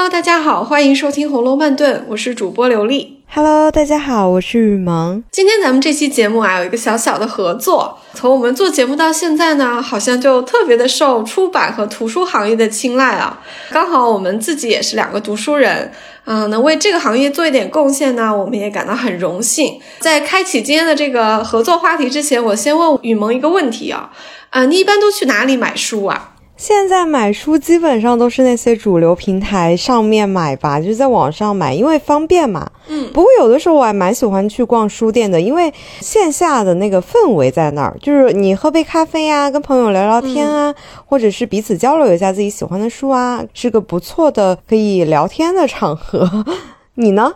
Hello，大家好，欢迎收听《红楼慢炖》，我是主播刘丽。Hello，大家好，我是雨萌。今天咱们这期节目啊，有一个小小的合作。从我们做节目到现在呢，好像就特别的受出版和图书行业的青睐啊。刚好我们自己也是两个读书人，嗯，能为这个行业做一点贡献呢，我们也感到很荣幸。在开启今天的这个合作话题之前，我先问雨萌一个问题啊，啊，你一般都去哪里买书啊？现在买书基本上都是那些主流平台上面买吧，就是在网上买，因为方便嘛。嗯，不过有的时候我还蛮喜欢去逛书店的，因为线下的那个氛围在那儿，就是你喝杯咖啡呀，跟朋友聊聊天啊，或者是彼此交流一下自己喜欢的书啊，是个不错的可以聊天的场合。你呢？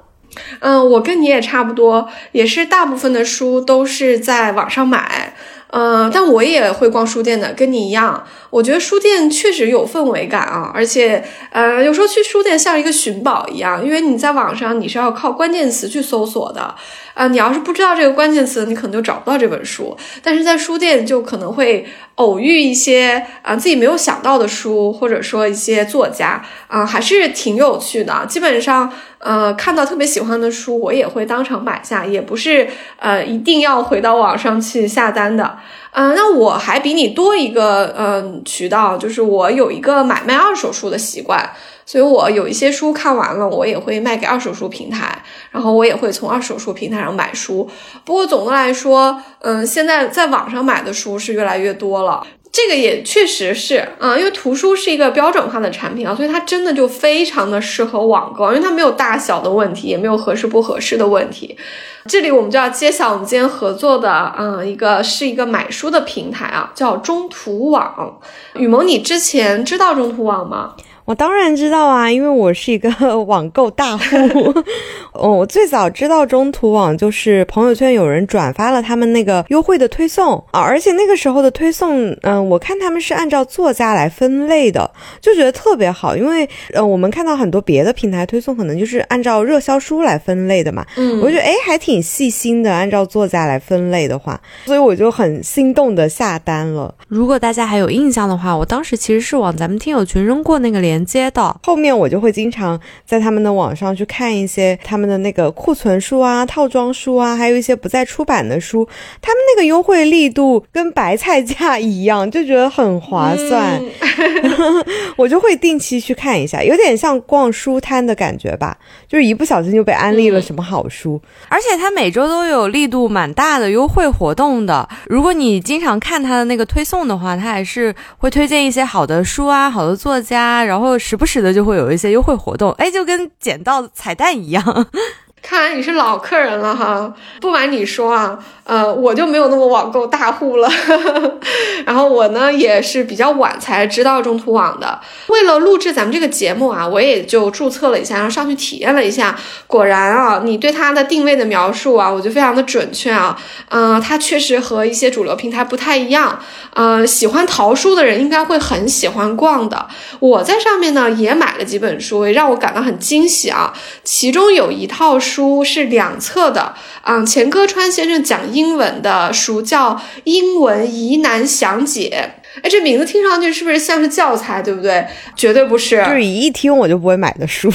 嗯，我跟你也差不多，也是大部分的书都是在网上买。嗯，但我也会逛书店的，跟你一样。我觉得书店确实有氛围感啊，而且，呃，有时候去书店像一个寻宝一样，因为你在网上你是要靠关键词去搜索的，啊，你要是不知道这个关键词，你可能就找不到这本书。但是在书店就可能会偶遇一些啊自己没有想到的书，或者说一些作家，啊，还是挺有趣的。基本上，呃，看到特别喜欢的书，我也会当场买下，也不是呃一定要回到网上去下单的。嗯，那我还比你多一个嗯渠道，就是我有一个买卖二手书的习惯，所以我有一些书看完了，我也会卖给二手书平台，然后我也会从二手书平台上买书。不过总的来说，嗯，现在在网上买的书是越来越多了，这个也确实是啊，因为图书是一个标准化的产品啊，所以它真的就非常的适合网购，因为它没有大小的问题，也没有合适不合适的问题。这里我们就要揭晓我们今天合作的，嗯，一个是一个买书的平台啊，叫中图网。雨萌，你之前知道中图网吗？我当然知道啊，因为我是一个 网购大户。哦，我最早知道中途网就是朋友圈有人转发了他们那个优惠的推送啊，而且那个时候的推送，嗯，我看他们是按照作家来分类的，就觉得特别好。因为呃，我们看到很多别的平台推送可能就是按照热销书来分类的嘛，嗯，我觉得哎还挺细心的，按照作家来分类的话，所以我就很心动的下单了。如果大家还有印象的话，我当时其实是往咱们听友群扔过那个链。连接的后面，我就会经常在他们的网上去看一些他们的那个库存书啊、套装书啊，还有一些不再出版的书，他们那个优惠力度跟白菜价一样，就觉得很划算，我就会定期去看一下，有点像逛书摊的感觉吧，就是一不小心就被安利了什么好书，而且它每周都有力度蛮大的优惠活动的，如果你经常看它的那个推送的话，它还是会推荐一些好的书啊、好的作家，然后。然后时不时的就会有一些优惠活动，哎，就跟捡到彩蛋一样。看来你是老客人了哈，不瞒你说啊，呃，我就没有那么网购大户了。然后我呢也是比较晚才知道中途网的。为了录制咱们这个节目啊，我也就注册了一下，然后上去体验了一下。果然啊，你对它的定位的描述啊，我觉得非常的准确啊。嗯，它确实和一些主流平台不太一样。嗯，喜欢淘书的人应该会很喜欢逛的。我在上面呢也买了几本书，也让我感到很惊喜啊。其中有一套书。书是两册的，嗯，钱歌川先生讲英文的书叫《英文疑难详解》。哎，这名字听上去是不是像是教材，对不对？绝对不是，就是一听我就不会买的书，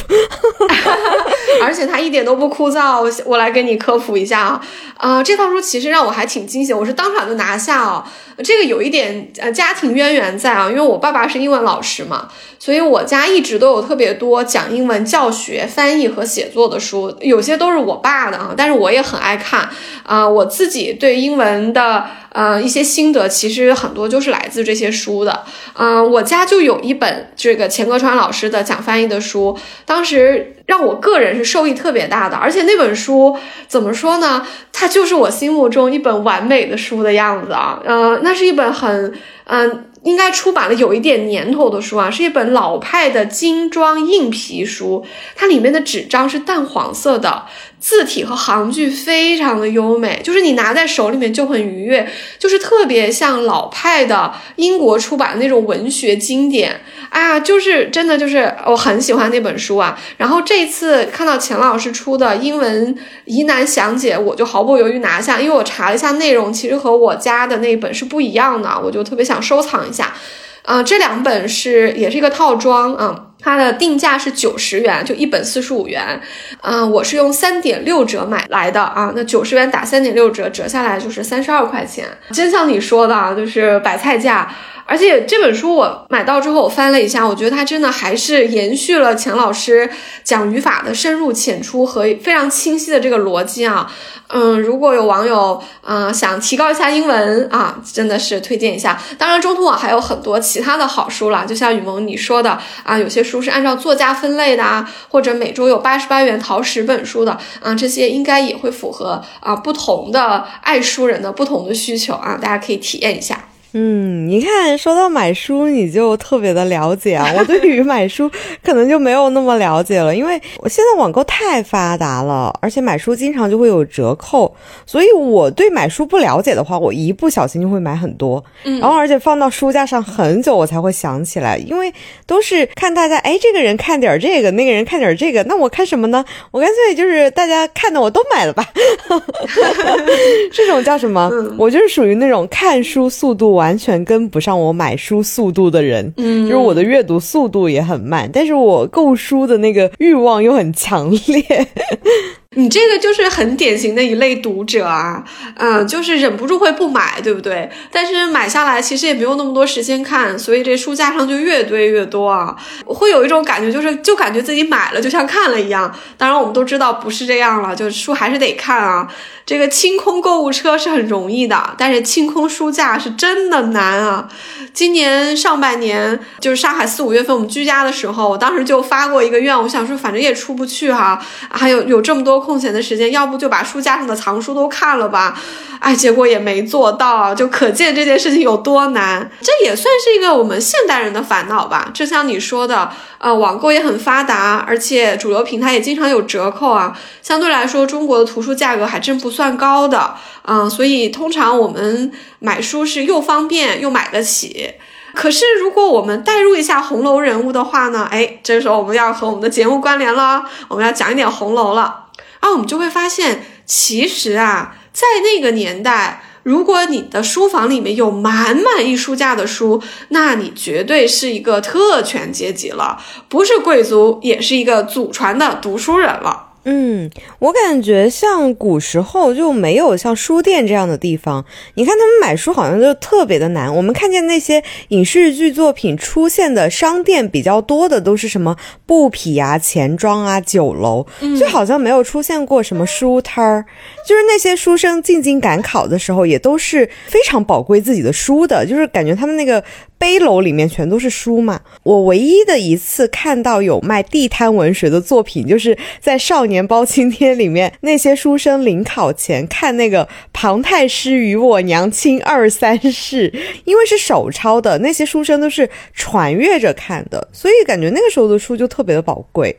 而且它一点都不枯燥。我我来给你科普一下啊，啊，这套书其实让我还挺惊喜，我是当场就拿下哦。这个有一点呃家庭渊源在啊，因为我爸爸是英文老师嘛，所以我家一直都有特别多讲英文教学、翻译和写作的书，有些都是我爸的啊，但是我也很爱看啊，我自己对英文的。呃，一些心得其实很多就是来自这些书的。嗯，我家就有一本这个钱格川老师的讲翻译的书，当时让我个人是受益特别大的。而且那本书怎么说呢？它就是我心目中一本完美的书的样子啊。嗯，那是一本很嗯。应该出版了有一点年头的书啊，是一本老派的精装硬皮书，它里面的纸张是淡黄色的，字体和行距非常的优美，就是你拿在手里面就很愉悦，就是特别像老派的英国出版的那种文学经典。哎呀，就是真的，就是我很喜欢那本书啊。然后这次看到钱老师出的英文疑难详解，我就毫不犹豫拿下，因为我查了一下内容，其实和我家的那本是不一样的，我就特别想收藏一下。啊，这两本是也是一个套装啊。它的定价是九十元，就一本四十五元，嗯，我是用三点六折买来的啊，那九十元打三点六折，折下来就是三十二块钱，真像你说的啊，就是白菜价。而且这本书我买到之后，我翻了一下，我觉得它真的还是延续了钱老师讲语法的深入浅出和非常清晰的这个逻辑啊。嗯，如果有网友啊想提高一下英文啊，真的是推荐一下。当然，中途网还有很多其他的好书啦，就像雨萌你说的啊，有些书是按照作家分类的啊，或者每周有八十八元淘十本书的啊，这些应该也会符合啊不同的爱书人的不同的需求啊，大家可以体验一下。嗯，你看，说到买书，你就特别的了解啊。我对于买书可能就没有那么了解了，因为我现在网购太发达了，而且买书经常就会有折扣，所以我对买书不了解的话，我一不小心就会买很多。然后而且放到书架上很久，我才会想起来，因为都是看大家，哎，这个人看点这个，那个人看点这个，那我看什么呢？我干脆就是大家看的我都买了吧。这种叫什么？我就是属于那种看书速度。完全跟不上我买书速度的人，嗯，就是我的阅读速度也很慢，但是我购书的那个欲望又很强烈。你这个就是很典型的一类读者啊，嗯，就是忍不住会不买，对不对？但是买下来其实也没有那么多时间看，所以这书架上就越堆越多啊。会有一种感觉，就是就感觉自己买了就像看了一样。当然，我们都知道不是这样了，就是书还是得看啊。这个清空购物车是很容易的，但是清空书架是真的难啊。今年上半年就是上海四五月份我们居家的时候，我当时就发过一个愿，我想说反正也出不去哈，还有有这么多。空闲的时间，要不就把书架上的藏书都看了吧，哎，结果也没做到，就可见这件事情有多难。这也算是一个我们现代人的烦恼吧。就像你说的，呃，网购也很发达，而且主流平台也经常有折扣啊。相对来说，中国的图书价格还真不算高的，嗯，所以通常我们买书是又方便又买得起。可是，如果我们代入一下红楼人物的话呢？哎，这时候我们要和我们的节目关联了，我们要讲一点红楼了。啊，我们就会发现，其实啊，在那个年代，如果你的书房里面有满满一书架的书，那你绝对是一个特权阶级了，不是贵族，也是一个祖传的读书人了。嗯，我感觉像古时候就没有像书店这样的地方。你看他们买书好像就特别的难。我们看见那些影视剧作品出现的商店比较多的都是什么布匹啊、钱庄啊、酒楼，就好像没有出现过什么书摊儿。就是那些书生进京赶考的时候，也都是非常宝贵自己的书的，就是感觉他们那个。背篓里面全都是书嘛。我唯一的一次看到有卖地摊文学的作品，就是在《少年包青天》里面，那些书生临考前看那个庞太师与我娘亲二三事，因为是手抄的，那些书生都是传阅着看的，所以感觉那个时候的书就特别的宝贵。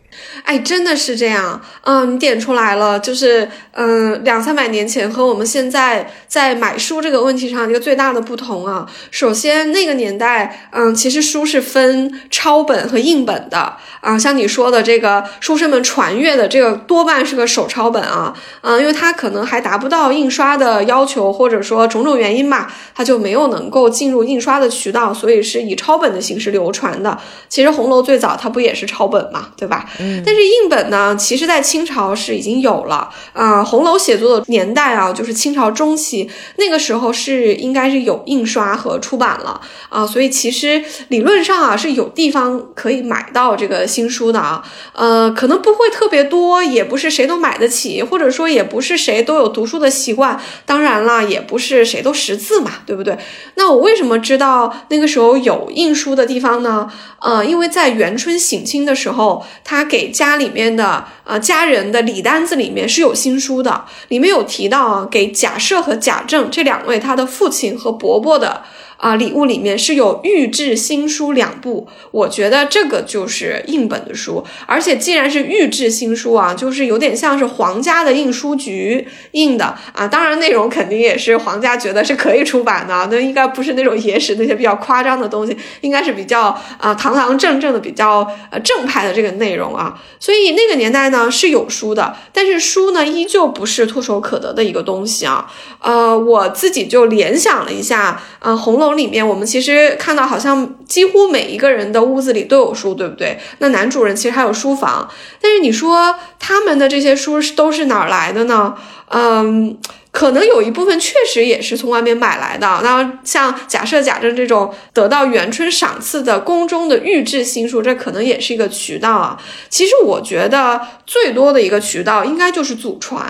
哎，真的是这样。嗯，你点出来了，就是嗯，两三百年前和我们现在在买书这个问题上一个最大的不同啊。首先，那个年代。嗯，其实书是分抄本和印本的啊。像你说的这个书生们传阅的这个多半是个手抄本啊，嗯，因为它可能还达不到印刷的要求，或者说种种原因吧，它就没有能够进入印刷的渠道，所以是以抄本的形式流传的。其实红楼最早它不也是抄本嘛，对吧？嗯。但是印本呢，其实在清朝是已经有了啊。红楼写作的年代啊，就是清朝中期，那个时候是应该是有印刷和出版了啊，所以。所以其实理论上啊是有地方可以买到这个新书的啊，呃，可能不会特别多，也不是谁都买得起，或者说也不是谁都有读书的习惯。当然了，也不是谁都识字嘛，对不对？那我为什么知道那个时候有印书的地方呢？呃，因为在元春省亲的时候，他给家里面的呃家人的礼单子里面是有新书的，里面有提到啊，给贾赦和贾政这两位他的父亲和伯伯的。啊，礼物里面是有御制新书两部，我觉得这个就是印本的书，而且既然是御制新书啊，就是有点像是皇家的印书局印的。啊，当然内容肯定也是皇家觉得是可以出版的，那应该不是那种野史那些比较夸张的东西，应该是比较啊堂堂正正的、比较呃正派的这个内容啊，所以那个年代呢是有书的，但是书呢依旧不是唾手可得的一个东西啊，呃，我自己就联想了一下，啊，红楼。里面，我们其实看到好像几乎每一个人的屋子里都有书，对不对？那男主人其实还有书房，但是你说他们的这些书是都是哪儿来的呢？嗯。可能有一部分确实也是从外面买来的。那像假设贾政这种得到元春赏赐的宫中的御制新书，这可能也是一个渠道啊。其实我觉得最多的一个渠道应该就是祖传。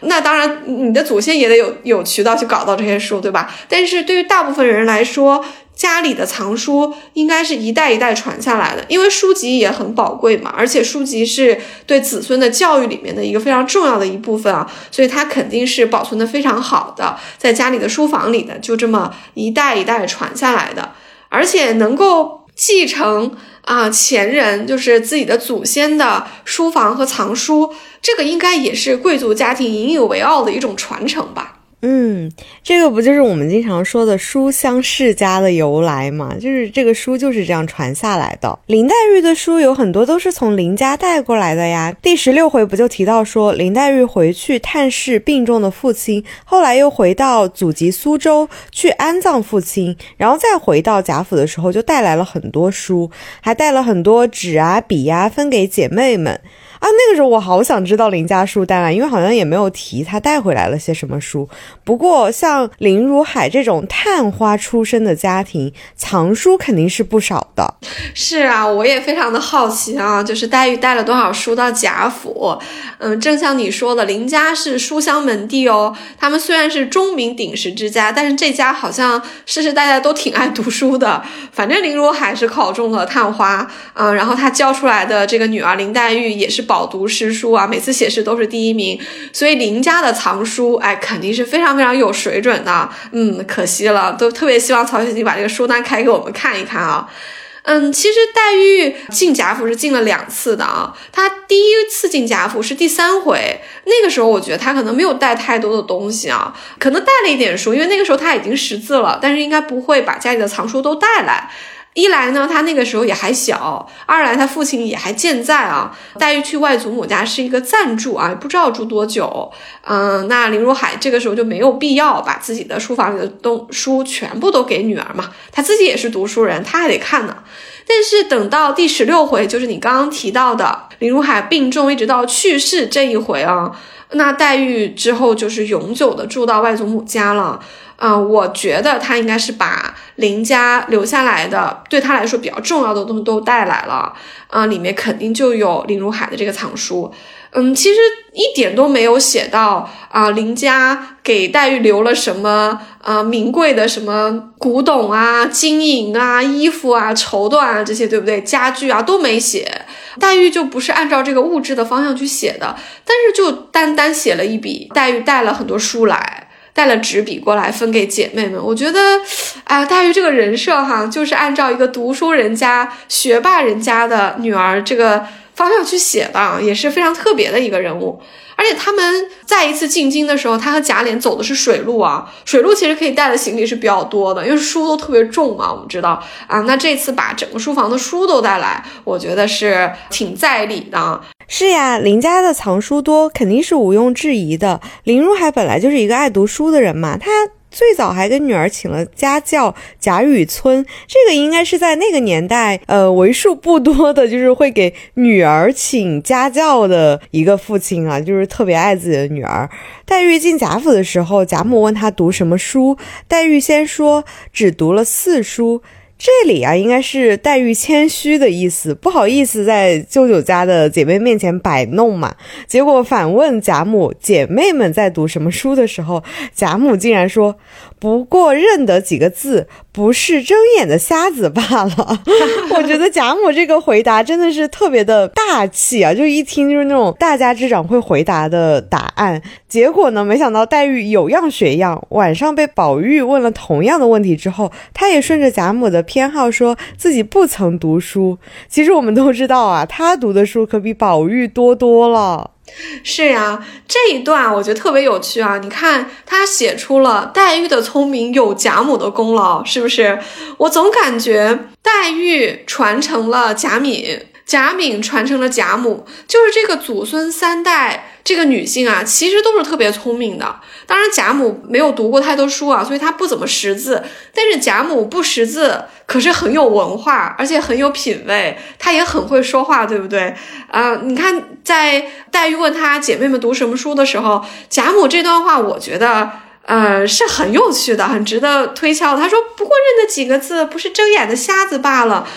那当然，你的祖先也得有有渠道去搞到这些书，对吧？但是对于大部分人来说，家里的藏书应该是一代一代传下来的，因为书籍也很宝贵嘛，而且书籍是对子孙的教育里面的一个非常重要的一部分啊，所以它肯定是保存的非常好的，在家里的书房里的，就这么一代一代传下来的，而且能够继承啊前人就是自己的祖先的书房和藏书，这个应该也是贵族家庭引以为傲的一种传承吧。嗯，这个不就是我们经常说的书香世家的由来吗？就是这个书就是这样传下来的。林黛玉的书有很多都是从林家带过来的呀。第十六回不就提到说，林黛玉回去探视病重的父亲，后来又回到祖籍苏州去安葬父亲，然后再回到贾府的时候，就带来了很多书，还带了很多纸啊笔呀，分给姐妹们。啊，那个时候我好想知道林家书单啊，因为好像也没有提他带回来了些什么书。不过像林如海这种探花出身的家庭，藏书肯定是不少的。是啊，我也非常的好奇啊，就是黛玉带了多少书到贾府？嗯，正像你说的，林家是书香门第哦。他们虽然是钟鸣鼎食之家，但是这家好像世世代代都挺爱读书的。反正林如海是考中了探花，嗯，然后他教出来的这个女儿林黛玉也是。饱读诗书啊，每次写诗都是第一名，所以林家的藏书，哎，肯定是非常非常有水准的。嗯，可惜了，都特别希望曹雪芹把这个书单开给我们看一看啊。嗯，其实黛玉进贾府是进了两次的啊，她第一次进贾府是第三回，那个时候我觉得她可能没有带太多的东西啊，可能带了一点书，因为那个时候她已经识字了，但是应该不会把家里的藏书都带来。一来呢，他那个时候也还小；二来他父亲也还健在啊。黛玉去外祖母家是一个暂住啊，不知道住多久。嗯，那林如海这个时候就没有必要把自己的书房里的东书全部都给女儿嘛，他自己也是读书人，他还得看呢。但是等到第十六回，就是你刚刚提到的林如海病重一直到去世这一回啊，那黛玉之后就是永久的住到外祖母家了。嗯，我觉得他应该是把林家留下来的，对他来说比较重要的东西都带来了。啊，里面肯定就有林如海的这个藏书。嗯，其实一点都没有写到啊，林家给黛玉留了什么啊名贵的什么古董啊、金银啊、衣服啊、绸缎啊这些，对不对？家具啊都没写。黛玉就不是按照这个物质的方向去写的，但是就单单写了一笔，黛玉带了很多书来。带了纸笔过来分给姐妹们，我觉得，啊，黛玉这个人设哈，就是按照一个读书人家、学霸人家的女儿这个方向去写的，也是非常特别的一个人物。而且他们再一次进京的时候，他和贾琏走的是水路啊，水路其实可以带的行李是比较多的，因为书都特别重嘛，我们知道啊。那这次把整个书房的书都带来，我觉得是挺在理的。是呀，林家的藏书多，肯定是毋庸置疑的。林如海本来就是一个爱读书的人嘛，他最早还跟女儿请了家教贾雨村，这个应该是在那个年代，呃，为数不多的，就是会给女儿请家教的一个父亲啊，就是特别爱自己的女儿。黛玉进贾府的时候，贾母问她读什么书，黛玉先说只读了四书。这里啊，应该是黛玉谦虚的意思，不好意思在舅舅家的姐妹面前摆弄嘛。结果反问贾母，姐妹们在读什么书的时候，贾母竟然说。不过认得几个字，不是睁眼的瞎子罢了。我觉得贾母这个回答真的是特别的大气啊，就一听就是那种大家之长会回答的答案。结果呢，没想到黛玉有样学样，晚上被宝玉问了同样的问题之后，她也顺着贾母的偏好，说自己不曾读书。其实我们都知道啊，她读的书可比宝玉多多了。是呀，这一段我觉得特别有趣啊！你看他写出了黛玉的聪明有贾母的功劳，是不是？我总感觉黛玉传承了贾敏贾敏传承了贾母，就是这个祖孙三代。这个女性啊，其实都是特别聪明的。当然，贾母没有读过太多书啊，所以她不怎么识字。但是贾母不识字，可是很有文化，而且很有品味，她也很会说话，对不对？啊，你看，在黛玉问她姐妹们读什么书的时候，贾母这段话，我觉得呃是很有趣的，很值得推敲。她说：“不过认得几个字，不是睁眼的瞎子罢了。”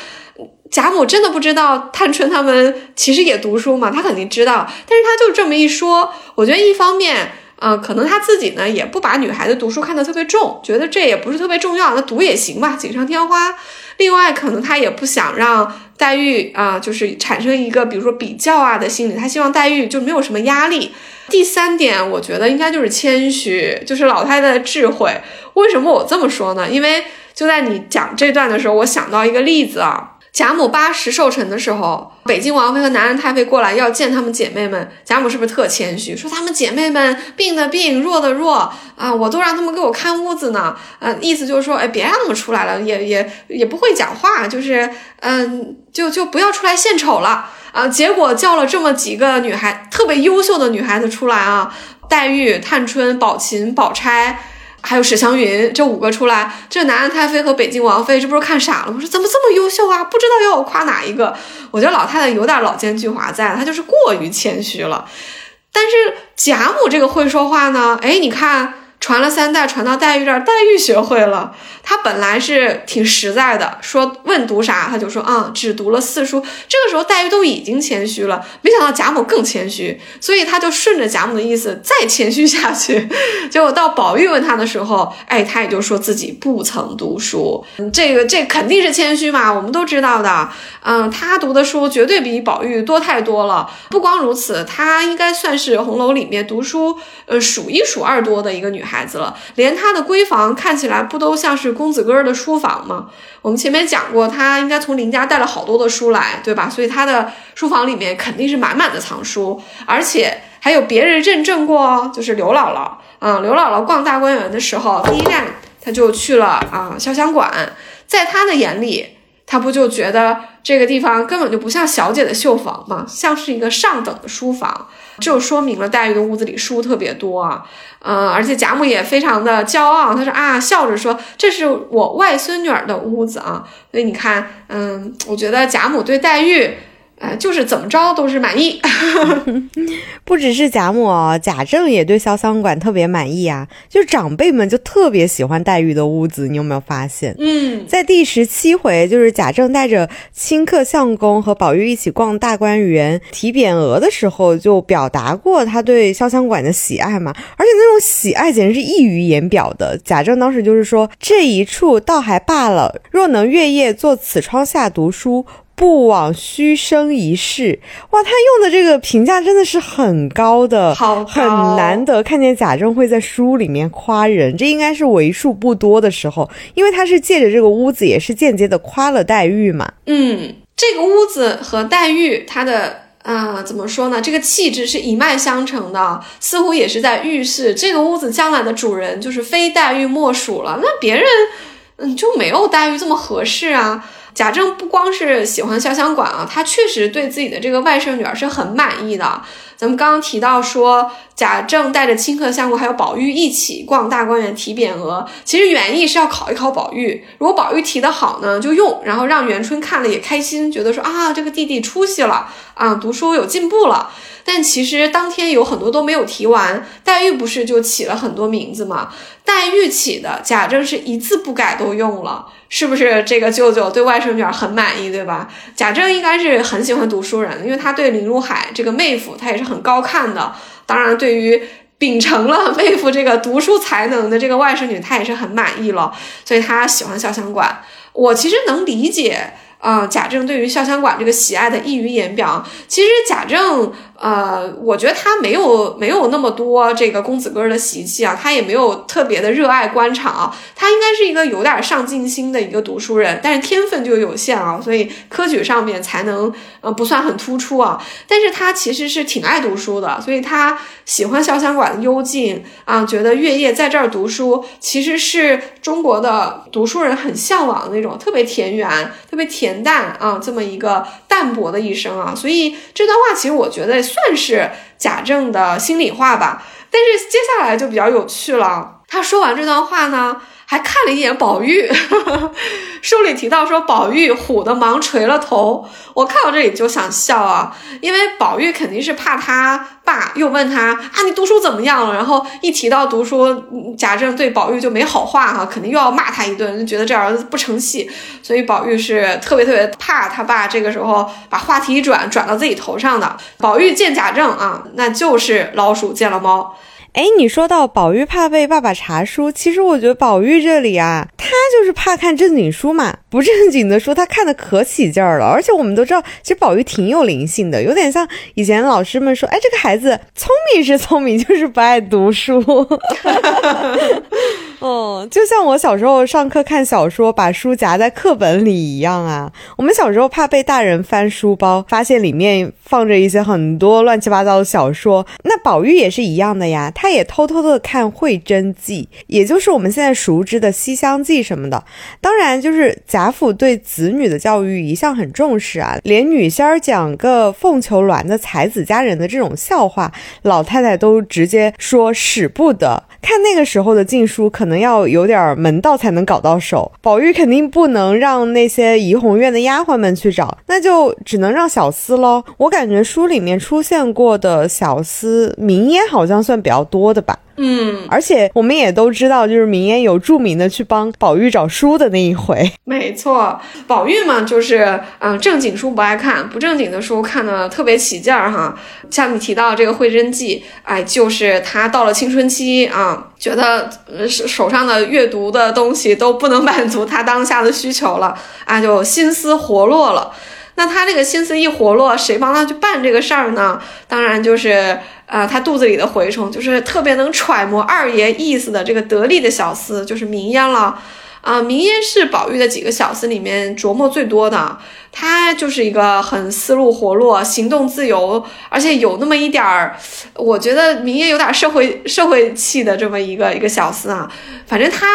贾母真的不知道探春他们其实也读书嘛？她肯定知道，但是她就这么一说，我觉得一方面，呃，可能她自己呢也不把女孩子读书看得特别重，觉得这也不是特别重要，那读也行吧，锦上添花。另外，可能她也不想让黛玉啊，就是产生一个比如说比较啊的心理，她希望黛玉就没有什么压力。第三点，我觉得应该就是谦虚，就是老太太的智慧。为什么我这么说呢？因为就在你讲这段的时候，我想到一个例子啊。贾母八十寿辰的时候，北京王妃和南安太妃过来要见她们姐妹们，贾母是不是特谦虚，说她们姐妹们病的病，弱的弱啊，我都让他们给我看屋子呢，呃，意思就是说，哎，别让他们出来了，也也也不会讲话，就是，嗯，就就不要出来献丑了啊。结果叫了这么几个女孩，特别优秀的女孩子出来啊，黛玉、探春、宝琴、宝钗。还有史湘云这五个出来，这南安太妃和北京王妃，这不是看傻了吗？说怎么这么优秀啊？不知道要我夸哪一个？我觉得老太太有点老奸巨猾在，她就是过于谦虚了。但是贾母这个会说话呢，哎，你看。传了三代，传到黛玉这儿，黛玉学会了。她本来是挺实在的，说问读啥，她就说啊，只读了四书。这个时候黛玉都已经谦虚了，没想到贾母更谦虚，所以她就顺着贾母的意思再谦虚下去。结果到宝玉问她的时候，哎，她也就说自己不曾读书。这个这肯定是谦虚嘛，我们都知道的。嗯，她读的书绝对比宝玉多太多了。不光如此，她应该算是红楼里面读书呃数一数二多的一个女孩。孩子了，连他的闺房看起来不都像是公子哥儿的书房吗？我们前面讲过，他应该从林家带了好多的书来，对吧？所以他的书房里面肯定是满满的藏书，而且还有别人认证过哦，就是刘姥姥啊，刘姥姥逛大观园的时候，第一站他就去了啊潇湘馆，在他的眼里，他不就觉得这个地方根本就不像小姐的绣房吗？像是一个上等的书房。就说明了黛玉的屋子里书特别多啊，嗯，而且贾母也非常的骄傲，她说啊，笑着说这是我外孙女儿的屋子啊，所以你看，嗯，我觉得贾母对黛玉。哎，就是怎么着都是满意，不只是贾母哦，贾政也对潇湘馆特别满意啊。就长辈们就特别喜欢黛玉的屋子，你有没有发现？嗯，在第十七回，就是贾政带着清客相公和宝玉一起逛大观园提匾额的时候，就表达过他对潇湘馆的喜爱嘛。而且那种喜爱简直是溢于言表的。贾政当时就是说，这一处倒还罢了，若能月夜坐此窗下读书。不枉虚生一世，哇！他用的这个评价真的是很高的，好很难得看见贾政会在书里面夸人，这应该是为数不多的时候，因为他是借着这个屋子，也是间接的夸了黛玉嘛。嗯，这个屋子和黛玉，她的啊，怎么说呢？这个气质是一脉相承的，似乎也是在预示这个屋子将来的主人就是非黛玉莫属了。那别人，嗯，就没有黛玉这么合适啊。贾政不光是喜欢潇湘馆啊，他确实对自己的这个外甥女儿是很满意的。咱们刚刚提到说，贾政带着清客相公还有宝玉一起逛大观园提匾额，其实原意是要考一考宝玉，如果宝玉提的好呢，就用，然后让元春看了也开心，觉得说啊，这个弟弟出息了啊，读书有进步了。但其实当天有很多都没有提完，黛玉不是就起了很多名字吗？黛玉起的，贾政是一字不改都用了，是不是？这个舅舅对外甥女儿很满意，对吧？贾政应该是很喜欢读书人，因为他对林如海这个妹夫，他也是很高看的。当然，对于秉承了妹夫这个读书才能的这个外甥女，他也是很满意了，所以他喜欢潇湘馆。我其实能理解。啊，贾政对于潇湘馆这个喜爱的溢于言表。其实贾政，呃，我觉得他没有没有那么多这个公子哥的习气啊，他也没有特别的热爱官场，他应该是一个有点上进心的一个读书人，但是天分就有限啊，所以科举上面才能呃不算很突出啊。但是他其实是挺爱读书的，所以他喜欢潇湘馆的幽静啊，觉得月夜在这儿读书，其实是中国的读书人很向往的那种特别田园、特别田。恬淡啊，这么一个淡泊的一生啊。所以这段话其实我觉得算是贾政的心里话吧。但是接下来就比较有趣了，他说完这段话呢。还看了一眼宝玉，书里提到说宝玉唬得忙垂了头。我看到这里就想笑啊，因为宝玉肯定是怕他爸又问他啊你读书怎么样了？然后一提到读书，贾政对宝玉就没好话哈，肯定又要骂他一顿，就觉得这儿子不成器。所以宝玉是特别特别怕他爸这个时候把话题一转转到自己头上的。宝玉见贾政啊，那就是老鼠见了猫。哎，你说到宝玉怕被爸爸查书，其实我觉得宝玉这里啊，他就是怕看正经书嘛，不正经的书他看的可起劲儿了。而且我们都知道，其实宝玉挺有灵性的，有点像以前老师们说，哎，这个孩子聪明是聪明，就是不爱读书。哦，就像我小时候上课看小说，把书夹在课本里一样啊。我们小时候怕被大人翻书包，发现里面放着一些很多乱七八糟的小说。那宝玉也是一样的呀，他也偷偷的看《会真记》，也就是我们现在熟知的《西厢记》什么的。当然，就是贾府对子女的教育一向很重视啊，连女仙儿讲个凤求鸾的才子佳人的这种笑话，老太太都直接说使不得。看那个时候的禁书，可能能要有点门道才能搞到手。宝玉肯定不能让那些怡红院的丫鬟们去找，那就只能让小厮喽。我感觉书里面出现过的小厮，名烟好像算比较多的吧。嗯，而且我们也都知道，就是明烟有著名的去帮宝玉找书的那一回。没错，宝玉嘛，就是嗯，正经书不爱看，不正经的书看的特别起劲儿哈。像你提到这个《会真记》，哎，就是他到了青春期啊，觉得手手上的阅读的东西都不能满足他当下的需求了啊，就心思活络了。那他这个心思一活络，谁帮他去办这个事儿呢？当然就是。啊，他肚子里的蛔虫就是特别能揣摩二爷意思的这个得力的小厮，就是明烟了。啊，明烟是宝玉的几个小厮里面琢磨最多的。他就是一个很思路活络、行动自由，而且有那么一点儿，我觉得明烟有点社会社会气的这么一个一个小厮啊。反正他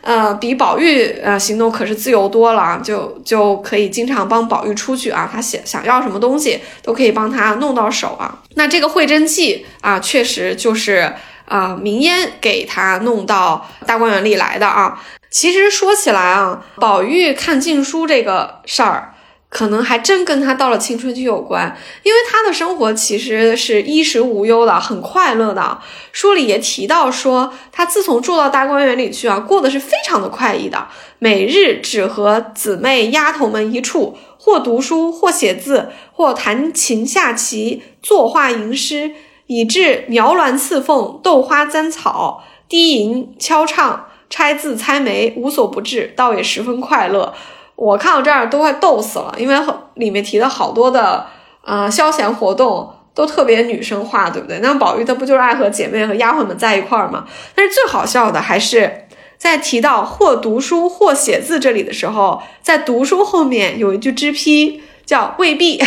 呃比宝玉呃行动可是自由多了，就就可以经常帮宝玉出去啊，他想想要什么东西都可以帮他弄到手啊。那这个会真记啊，确实就是啊明烟给他弄到大观园里来的啊。其实说起来啊，宝玉看禁书这个事儿。可能还真跟他到了青春期有关，因为他的生活其实是衣食无忧的，很快乐的。书里也提到说，他自从住到大观园里去啊，过得是非常的快意的，每日只和姊妹丫头们一处，或读书，或写字，或弹琴下棋，作画吟诗，以致描鸾刺凤，斗花簪草，低吟敲唱，拆字猜眉，无所不至，倒也十分快乐。我看到这儿都快逗死了，因为里面提的好多的啊消闲活动都特别女生化，对不对？那宝玉他不就是爱和姐妹和丫鬟们在一块儿吗？但是最好笑的还是在提到或读书或写字这里的时候，在读书后面有一句支批叫未必，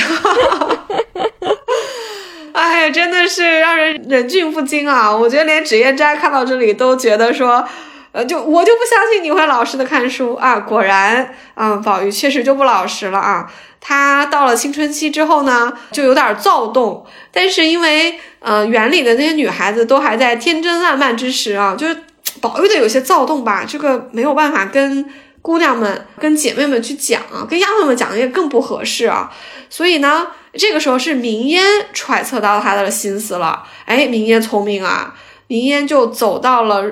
哎，真的是让人忍俊不禁啊！我觉得连纸砚斋看到这里都觉得说。就我就不相信你会老实的看书啊！果然，嗯，宝玉确实就不老实了啊。他到了青春期之后呢，就有点躁动。但是因为，呃，园里的那些女孩子都还在天真烂漫之时啊，就是宝玉的有些躁动吧，这个没有办法跟姑娘们、跟姐妹们去讲，跟丫鬟们讲也更不合适啊。所以呢，这个时候是明烟揣测到他的心思了。哎，明烟聪明啊，明烟就走到了。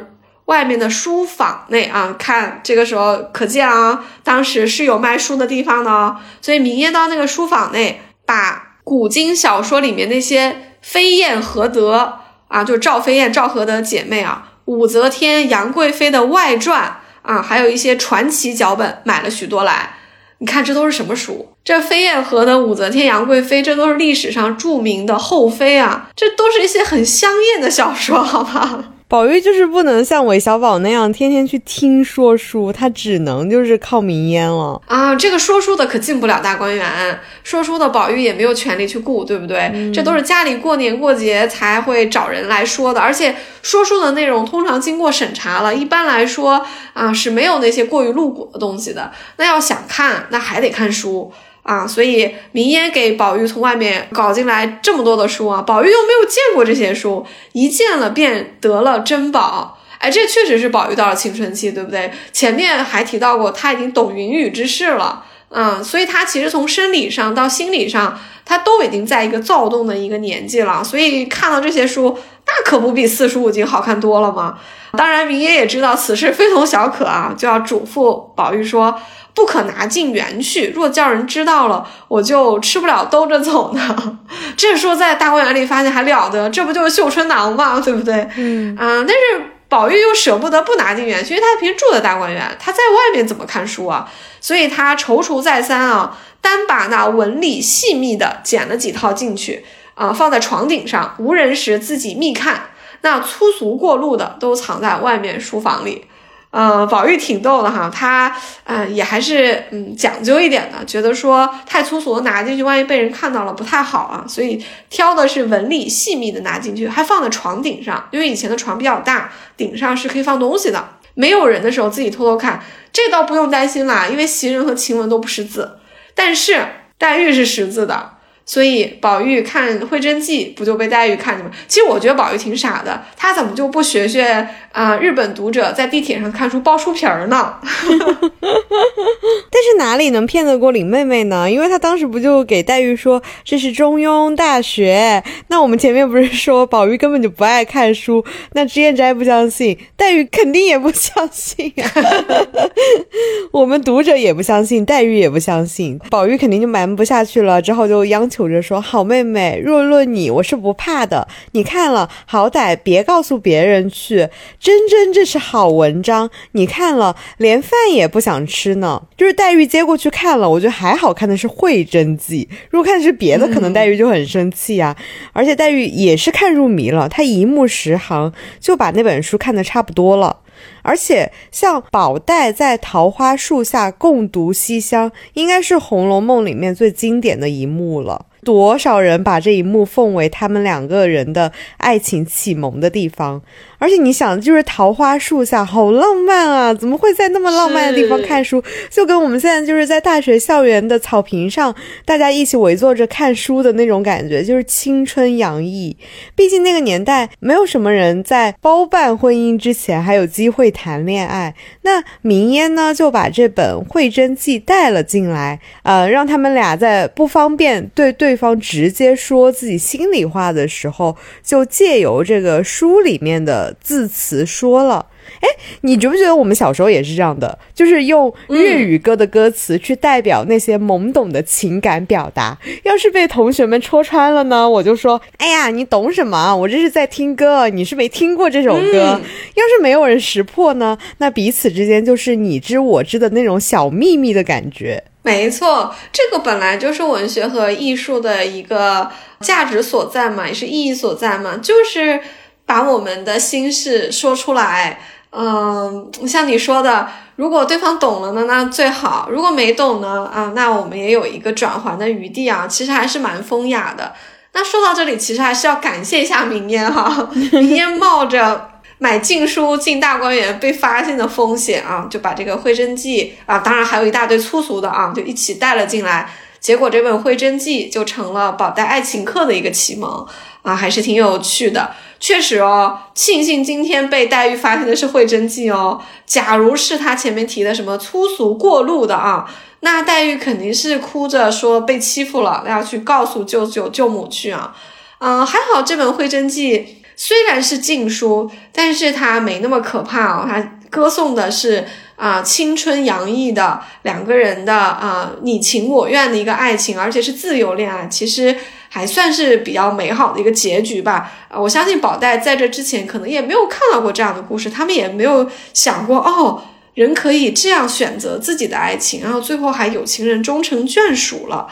外面的书坊内啊，看这个时候可见啊，当时是有卖书的地方的哦。所以明烟到那个书坊内，把古今小说里面那些飞燕何德啊，就赵飞燕、赵合德姐妹啊，武则天、杨贵妃的外传啊，还有一些传奇脚本买了许多来。你看这都是什么书？这飞燕和的武则天、杨贵妃，这都是历史上著名的后妃啊，这都是一些很香艳的小说，好吗？宝玉就是不能像韦小宝那样天天去听说书，他只能就是靠名烟了啊。这个说书的可进不了大观园，说书的宝玉也没有权利去雇，对不对？这都是家里过年过节才会找人来说的，而且说书的内容通常经过审查了，一般来说啊是没有那些过于露骨的东西的。那要想看，那还得看书。啊，所以明烟给宝玉从外面搞进来这么多的书啊，宝玉又没有见过这些书，一见了便得了珍宝。哎，这确实是宝玉到了青春期，对不对？前面还提到过，他已经懂云雨之事了，嗯，所以他其实从生理上到心理上，他都已经在一个躁动的一个年纪了。所以看到这些书，那可不比四书五经好看多了吗？当然，明烟也知道此事非同小可啊，就要嘱咐宝玉说。不可拿进园去，若叫人知道了，我就吃不了兜着走呢。这说在大观园里发现还了得，这不就是绣春囊吗？对不对？嗯啊，但是宝玉又舍不得不拿进园去，因为他平时住在大观园，他在外面怎么看书啊？所以他踌躇再三啊，单把那纹理细密的剪了几套进去啊，放在床顶上，无人时自己密看。那粗俗过路的都藏在外面书房里。呃，宝玉挺逗的哈，他呃也还是嗯讲究一点的，觉得说太粗俗的拿进去，万一被人看到了不太好啊，所以挑的是纹理细密的拿进去，还放在床顶上，因为以前的床比较大，顶上是可以放东西的，没有人的时候自己偷偷看，这倒不用担心啦，因为袭人和晴雯都不识字，但是黛玉是识字的。所以宝玉看《会真记》不就被黛玉看见吗？其实我觉得宝玉挺傻的，他怎么就不学学啊日本读者在地铁上看书包书皮儿呢？但是哪里能骗得过林妹妹呢？因为她当时不就给黛玉说这是中庸大学？那我们前面不是说宝玉根本就不爱看书？那脂砚斋不相信，黛玉肯定也不相信啊。我们读者也不相信，黛玉也不相信，宝玉肯定就瞒不下去了，只好就央求。求着说：“好妹妹，若论你，我是不怕的。你看了，好歹别告诉别人去。真真这是好文章，你看了连饭也不想吃呢。就是黛玉接过去看了，我觉得还好看的是《会真记》。如果看的是别的，可能黛玉就很生气呀。而且黛玉也是看入迷了，她一目十行就把那本书看得差不多了。”而且，像宝黛在桃花树下共读西厢，应该是《红楼梦》里面最经典的一幕了。多少人把这一幕奉为他们两个人的爱情启蒙的地方？而且你想，就是桃花树下，好浪漫啊！怎么会在那么浪漫的地方看书？就跟我们现在就是在大学校园的草坪上，大家一起围坐着看书的那种感觉，就是青春洋溢。毕竟那个年代，没有什么人在包办婚姻之前还有机会谈恋爱。那明烟呢，就把这本《会真记》带了进来，呃，让他们俩在不方便对对方直接说自己心里话的时候，就借由这个书里面的。字词说了，哎，你觉不觉得我们小时候也是这样的？就是用粤语歌的歌词去代表那些懵懂的情感表达。要是被同学们戳穿了呢，我就说，哎呀，你懂什么？我这是在听歌，你是没听过这首歌。要是没有人识破呢，那彼此之间就是你知我知的那种小秘密的感觉。没错，这个本来就是文学和艺术的一个价值所在嘛，也是意义所在嘛，就是。把我们的心事说出来，嗯，像你说的，如果对方懂了呢，那最好；如果没懂呢，啊，那我们也有一个转还的余地啊，其实还是蛮风雅的。那说到这里，其实还是要感谢一下明烟哈，明烟冒着买禁书进大观园被发现的风险啊，就把这个《会真记》啊，当然还有一大堆粗俗的啊，就一起带了进来。结果这本《会真记》就成了宝黛爱情课的一个启蒙啊，还是挺有趣的。确实哦，庆幸今天被黛玉发现的是《会真记》哦。假如是他前面提的什么粗俗过路的啊，那黛玉肯定是哭着说被欺负了，要去告诉舅舅舅母去啊。嗯，还好这本《会真记》虽然是禁书，但是它没那么可怕哦。它歌颂的是啊青春洋溢的两个人的啊你情我愿的一个爱情，而且是自由恋爱。其实。还算是比较美好的一个结局吧。啊，我相信宝黛在这之前可能也没有看到过这样的故事，他们也没有想过哦，人可以这样选择自己的爱情，然后最后还有情人终成眷属了。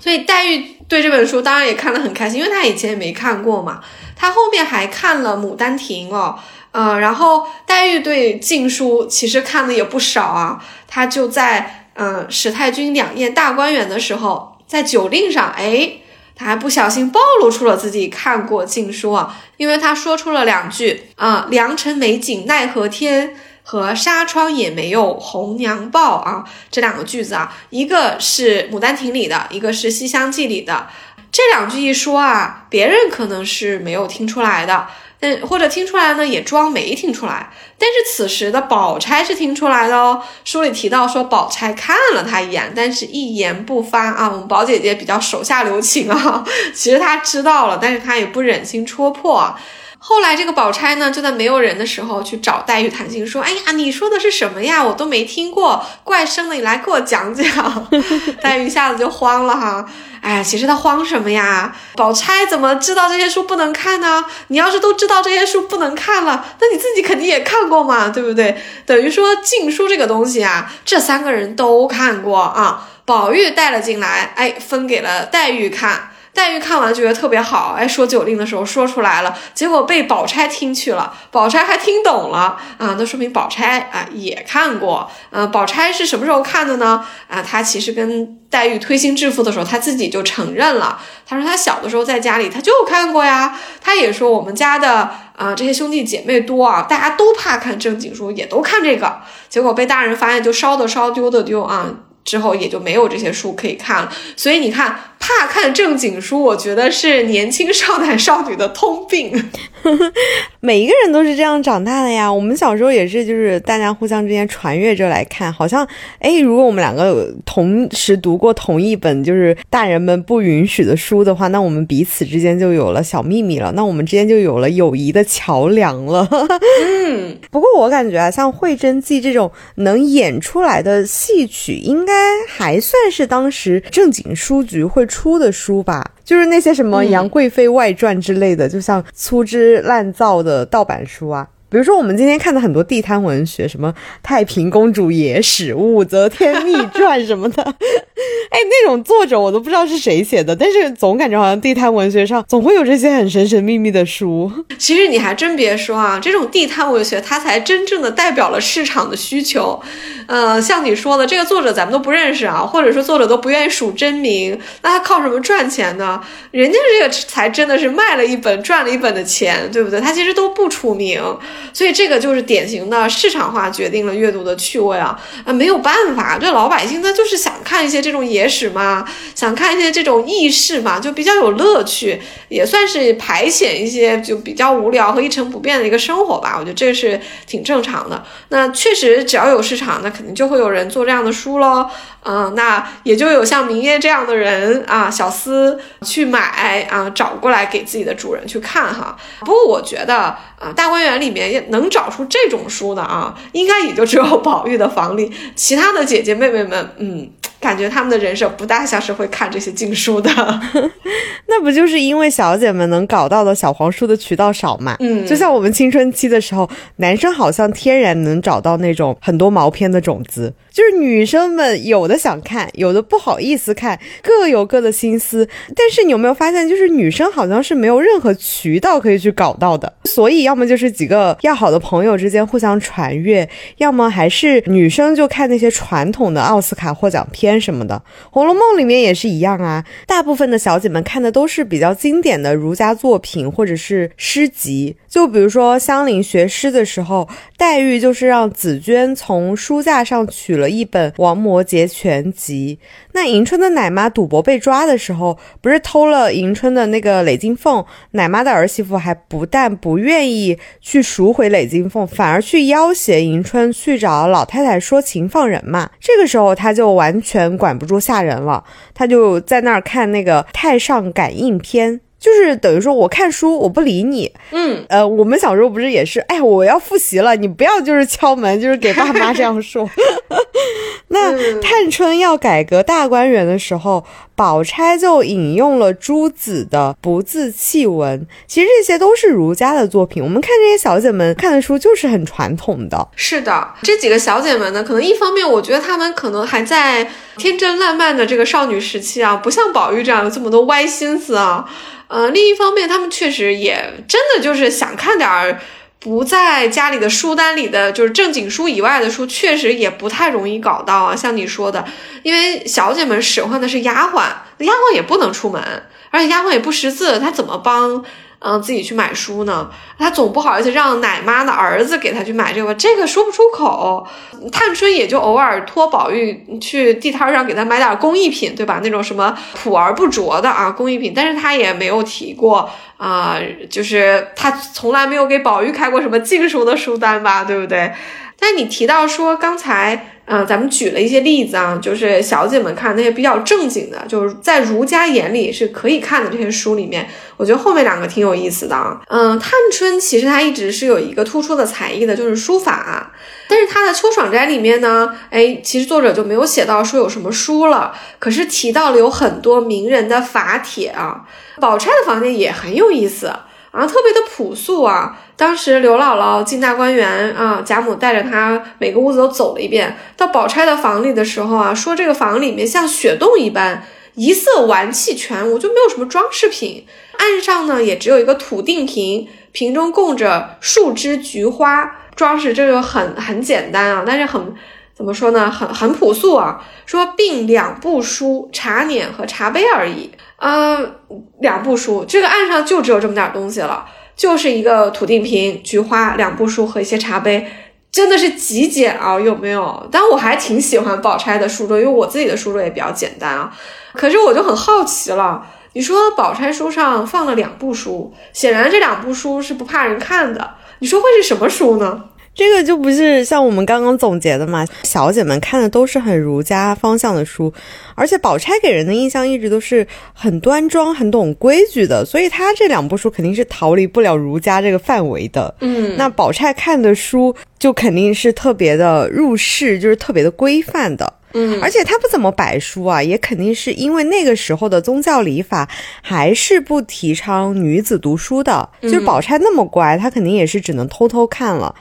所以黛玉对这本书当然也看得很开心，因为她以前也没看过嘛。她后面还看了《牡丹亭》哦，呃，然后黛玉对禁书其实看的也不少啊，她就在嗯史太君两宴大观园的时候，在酒令上，哎，她还不小心暴露出了自己看过禁书啊，因为她说出了两句啊，良辰美景奈何天。和纱窗也没有红娘报啊，这两个句子啊，一个是《牡丹亭》里的，一个是《西厢记》里的。这两句一说啊，别人可能是没有听出来的，但或者听出来呢，也装没听出来。但是此时的宝钗是听出来的哦。书里提到说，宝钗看了他一眼，但是一言不发啊。我们宝姐姐比较手下留情啊，其实她知道了，但是她也不忍心戳破。后来这个宝钗呢，就在没有人的时候去找黛玉谈心，说：“哎呀，你说的是什么呀？我都没听过，怪生的，你来给我讲讲。”黛玉一下子就慌了哈。哎，其实她慌什么呀？宝钗怎么知道这些书不能看呢？你要是都知道这些书不能看了，那你自己肯定也看过嘛，对不对？等于说禁书这个东西啊，这三个人都看过啊。宝玉带了进来，哎，分给了黛玉看。黛玉看完觉得特别好，哎，说酒令的时候说出来了，结果被宝钗听去了，宝钗还听懂了啊，那说明宝钗啊也看过，嗯，宝钗是什么时候看的呢？啊，她其实跟黛玉推心置腹的时候，她自己就承认了，她说她小的时候在家里她就看过呀，她也说我们家的啊这些兄弟姐妹多啊，大家都怕看正经书，也都看这个，结果被大人发现就烧的烧，丢的丢啊。之后也就没有这些书可以看了，所以你看，怕看正经书，我觉得是年轻少男少女的通病。每一个人都是这样长大的呀。我们小时候也是，就是大家互相之间传阅着来看，好像，哎，如果我们两个同时读过同一本就是大人们不允许的书的话，那我们彼此之间就有了小秘密了，那我们之间就有了友谊的桥梁了。嗯，不过我感觉啊，像《会真记》这种能演出来的戏曲，应该还算是当时正经书局会出的书吧。就是那些什么《杨贵妃外传》之类的，就像粗制滥造的盗版书啊。比如说我们今天看的很多地摊文学，什么《太平公主野史》《武则天秘传》什么的。哎，那种作者我都不知道是谁写的，但是总感觉好像地摊文学上总会有这些很神神秘秘的书。其实你还真别说啊，这种地摊文学它才真正的代表了市场的需求。呃，像你说的，这个作者咱们都不认识啊，或者说作者都不愿意署真名，那他靠什么赚钱呢？人家这个才真的是卖了一本赚了一本的钱，对不对？他其实都不出名，所以这个就是典型的市场化决定了阅读的趣味啊。啊，没有办法，这老百姓他就是想看一些这种野。野史嘛，想看一些这种轶事嘛，就比较有乐趣，也算是排遣一些就比较无聊和一成不变的一个生活吧。我觉得这是挺正常的。那确实，只要有市场，那肯定就会有人做这样的书喽。嗯，那也就有像明艳这样的人啊，小厮去买啊，找过来给自己的主人去看哈。不过我觉得啊，大观园里面也能找出这种书的啊，应该也就只有宝玉的房里，其他的姐姐妹妹们，嗯。感觉他们的人设不大像是会看这些禁书的，那不就是因为小姐们能搞到的小黄书的渠道少嘛？嗯，就像我们青春期的时候，男生好像天然能找到那种很多毛片的种子。就是女生们有的想看，有的不好意思看，各有各的心思。但是你有没有发现，就是女生好像是没有任何渠道可以去搞到的。所以要么就是几个要好的朋友之间互相传阅，要么还是女生就看那些传统的奥斯卡获奖片什么的。《红楼梦》里面也是一样啊，大部分的小姐们看的都是比较经典的儒家作品或者是诗集。就比如说香菱学诗的时候，黛玉就是让紫娟从书架上取了一本《王摩诘全集》。那迎春的奶妈赌博被抓的时候，不是偷了迎春的那个累金凤？奶妈的儿媳妇还不但不愿意去赎回累金凤，反而去要挟迎春去找老太太说情放人嘛。这个时候他就完全管不住吓人了，他就在那儿看那个《太上感应篇》。就是等于说，我看书我不理你，嗯，呃，我们小时候不是也是，哎，我要复习了，你不要就是敲门，就是给爸妈这样说。那探春要改革大观园的时候，宝钗就引用了朱子的不自弃文，其实这些都是儒家的作品。我们看这些小姐们看的书就是很传统的。是的，这几个小姐们呢，可能一方面我觉得她们可能还在天真烂漫的这个少女时期啊，不像宝玉这样有这么多歪心思啊。呃，另一方面，他们确实也真的就是想看点儿不在家里的书单里的，就是正经书以外的书，确实也不太容易搞到啊。像你说的，因为小姐们使唤的是丫鬟，丫鬟也不能出门，而且丫鬟也不识字，她怎么帮？嗯，自己去买书呢，他总不好意思让奶妈的儿子给他去买这个，这个说不出口。探春也就偶尔托宝玉去地摊上给他买点工艺品，对吧？那种什么朴而不拙的啊工艺品，但是他也没有提过啊，就是他从来没有给宝玉开过什么禁书的书单吧，对不对？但你提到说刚才。嗯，咱们举了一些例子啊，就是小姐们看那些比较正经的，就是在儒家眼里是可以看的这些书里面，我觉得后面两个挺有意思的啊。嗯，探春其实她一直是有一个突出的才艺的，就是书法。但是她的《秋爽斋》里面呢，哎，其实作者就没有写到说有什么书了，可是提到了有很多名人的法帖啊。宝钗的房间也很有意思。啊，特别的朴素啊！当时刘姥姥进大观园啊，贾母带着她每个屋子都走了一遍。到宝钗的房里的时候啊，说这个房里面像雪洞一般，一色玩气全无，就没有什么装饰品。案上呢，也只有一个土定瓶，瓶中供着数枝菊花，装饰这个很很简单啊，但是很怎么说呢，很很朴素啊。说并两部书，茶碾和茶杯而已。嗯，两部书，这个案上就只有这么点东西了，就是一个土定瓶、菊花、两部书和一些茶杯，真的是极简啊，有没有？但我还挺喜欢宝钗的书桌，因为我自己的书桌也比较简单啊。可是我就很好奇了，你说宝钗书上放了两部书，显然这两部书是不怕人看的，你说会是什么书呢？这个就不是像我们刚刚总结的嘛？小姐们看的都是很儒家方向的书，而且宝钗给人的印象一直都是很端庄、很懂规矩的，所以她这两部书肯定是逃离不了儒家这个范围的。嗯，那宝钗看的书就肯定是特别的入世，就是特别的规范的。嗯，而且她不怎么摆书啊，也肯定是因为那个时候的宗教礼法还是不提倡女子读书的。就是宝钗那么乖，她肯定也是只能偷偷看了。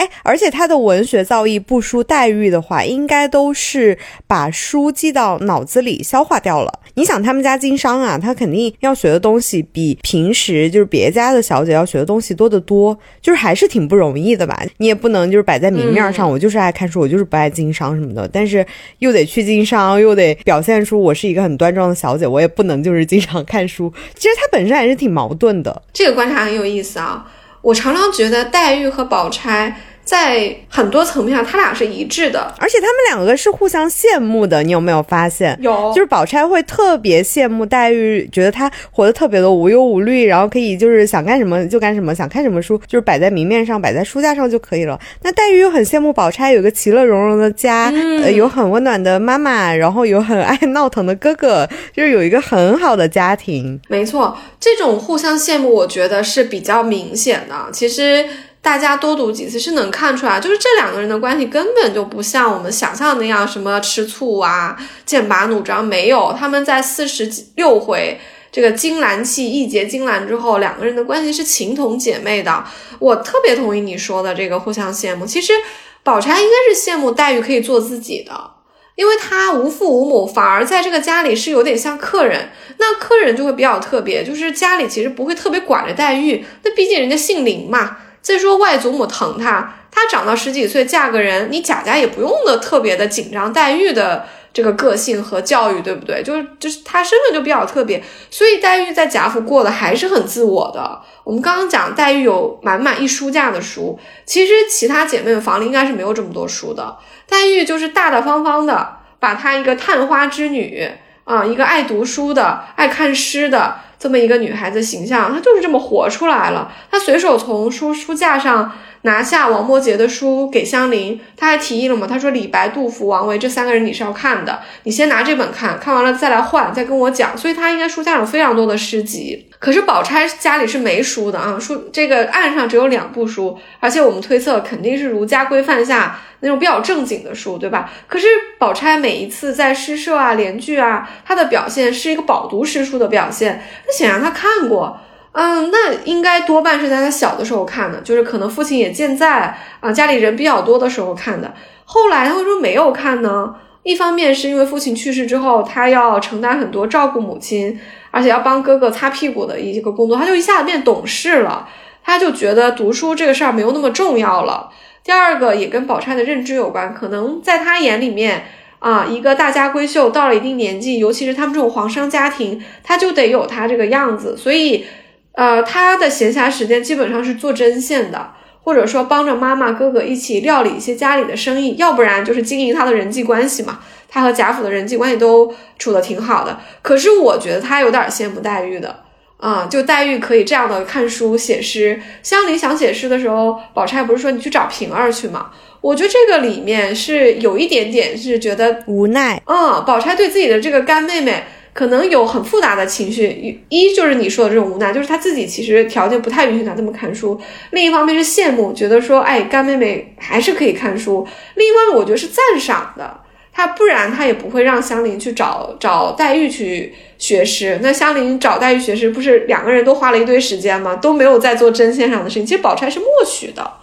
哎，而且他的文学造诣不输黛玉的话，应该都是把书记到脑子里消化掉了。你想他们家经商啊，他肯定要学的东西比平时就是别家的小姐要学的东西多得多，就是还是挺不容易的吧？你也不能就是摆在明面上，我就是爱看书，我就是不爱经商什么的，但是又得去经商，又得表现出我是一个很端庄的小姐，我也不能就是经常看书。其实他本身还是挺矛盾的。这个观察很有意思啊，我常常觉得黛玉和宝钗。在很多层面上，他俩是一致的，而且他们两个是互相羡慕的。你有没有发现？有，就是宝钗会特别羡慕黛玉，觉得她活得特别的无忧无虑，然后可以就是想干什么就干什么，想看什么书就是摆在明面上，摆在书架上就可以了。那黛玉又很羡慕宝钗有个其乐融融的家，呃，有很温暖的妈妈，然后有很爱闹腾的哥哥，就是有一个很好的家庭。没错，这种互相羡慕，我觉得是比较明显的。其实。大家多读几次是能看出来，就是这两个人的关系根本就不像我们想象那样，什么吃醋啊、剑拔弩张，没有。他们在四十六回这个金兰契一结金兰之后，两个人的关系是情同姐妹的。我特别同意你说的这个互相羡慕。其实宝钗应该是羡慕黛玉可以做自己的，因为她无父无母，反而在这个家里是有点像客人。那客人就会比较特别，就是家里其实不会特别管着黛玉，那毕竟人家姓林嘛。再说外祖母疼她，她长到十几岁嫁个人，你贾家也不用的特别的紧张黛玉的这个个性和教育，对不对？就是就是她身份就比较特别，所以黛玉在贾府过得还是很自我的。我们刚刚讲黛玉有满满一书架的书，其实其他姐妹的房里应该是没有这么多书的。黛玉就是大大方方的，把她一个探花之女啊，一个爱读书的、爱看诗的。这么一个女孩子形象，她就是这么活出来了。她随手从书书架上拿下王摩诘的书给香菱，她还提议了嘛？她说李白、杜甫、王维这三个人你是要看的，你先拿这本看看完了再来换，再跟我讲。所以她应该书架上有非常多的诗集。可是宝钗家里是没书的啊，书这个案上只有两部书，而且我们推测肯定是儒家规范下那种比较正经的书，对吧？可是宝钗每一次在诗社啊、联句啊，她的表现是一个饱读诗书的表现，显然他看过，嗯，那应该多半是在他小的时候看的，就是可能父亲也健在啊，家里人比较多的时候看的。后来他会说没有看呢？一方面是因为父亲去世之后，他要承担很多照顾母亲，而且要帮哥哥擦屁股的一个工作，他就一下子变懂事了。他就觉得读书这个事儿没有那么重要了。第二个也跟宝钗的认知有关，可能在他眼里面啊，一个大家闺秀到了一定年纪，尤其是他们这种皇商家庭，他就得有他这个样子，所以，呃，他的闲暇时间基本上是做针线的，或者说帮着妈妈哥哥一起料理一些家里的生意，要不然就是经营他的人际关系嘛。他和贾府的人际关系都处的挺好的，可是我觉得他有点羡慕黛玉的。啊，就黛玉可以这样的看书写诗。香菱想写诗的时候，宝钗不是说你去找平儿去吗？我觉得这个里面是有一点点是觉得无奈。嗯，宝钗对自己的这个干妹妹可能有很复杂的情绪。一就是你说的这种无奈，就是她自己其实条件不太允许她这么看书。另一方面是羡慕，觉得说，哎，干妹妹还是可以看书。另一方面，我觉得是赞赏的。她不然她也不会让香菱去找找黛玉去学诗。那香菱找黛玉学诗，不是两个人都花了一堆时间吗？都没有在做针线上的事情。其实宝钗是默许的。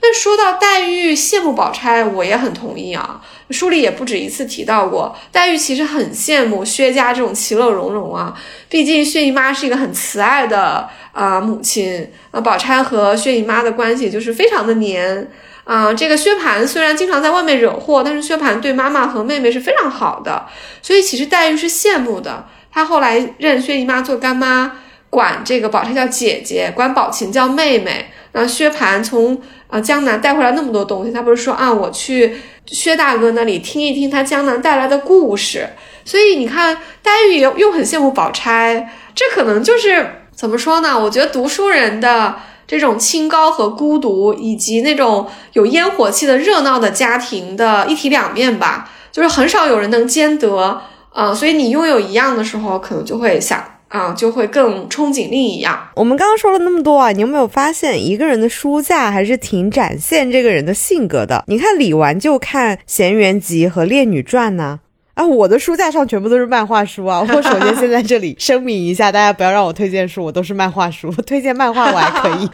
那说到黛玉羡慕宝钗，我也很同意啊。书里也不止一次提到过，黛玉其实很羡慕薛家这种其乐融融啊。毕竟薛姨妈是一个很慈爱的啊母亲，那宝钗和薛姨妈的关系就是非常的黏。啊，这个薛蟠虽然经常在外面惹祸，但是薛蟠对妈妈和妹妹是非常好的，所以其实黛玉是羡慕的。她后来认薛姨妈做干妈，管这个宝钗叫姐姐，管宝琴叫妹妹。那薛蟠从啊江南带回来那么多东西，他不是说啊，我去薛大哥那里听一听他江南带来的故事。所以你看，黛玉又又很羡慕宝钗，这可能就是怎么说呢？我觉得读书人的。这种清高和孤独，以及那种有烟火气的热闹的家庭的一体两面吧，就是很少有人能兼得啊。所以你拥有一样的时候，可能就会想啊，就会更憧憬另一样。我们刚刚说了那么多啊，你有没有发现一个人的书架还是挺展现这个人的性格的？你看李纨就看《闲园集》和《烈女传》呢。啊我的书架上全部都是漫画书啊！我首先先在这里声明一下，大家不要让我推荐书，我都是漫画书，推荐漫画我还可以。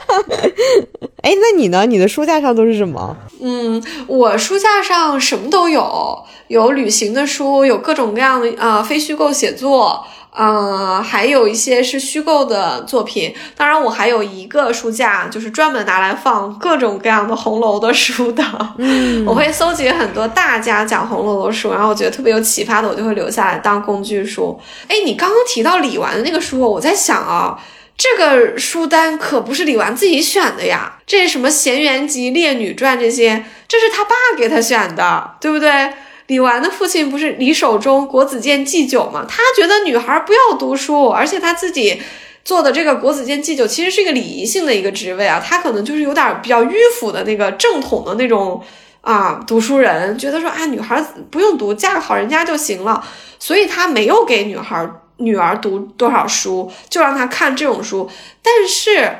哎，那你呢？你的书架上都是什么？嗯，我书架上什么都有，有旅行的书，有各种各样的啊非虚构写作。嗯，还有一些是虚构的作品。当然，我还有一个书架，就是专门拿来放各种各样的红楼的书的。嗯，我会搜集很多大家讲红楼的书，然后我觉得特别有启发的，我就会留下来当工具书。哎，你刚刚提到李纨的那个书，我在想啊，这个书单可不是李纨自己选的呀，这什么《闲园集》《烈女传》这些，这是他爸给他选的，对不对？李纨的父亲不是李守忠、国子监祭酒嘛？他觉得女孩不要读书，而且他自己做的这个国子监祭酒其实是一个礼仪性的一个职位啊，他可能就是有点比较迂腐的那个正统的那种啊读书人，觉得说啊女孩不用读，嫁个好人家就行了，所以他没有给女孩女儿读多少书，就让她看这种书，但是。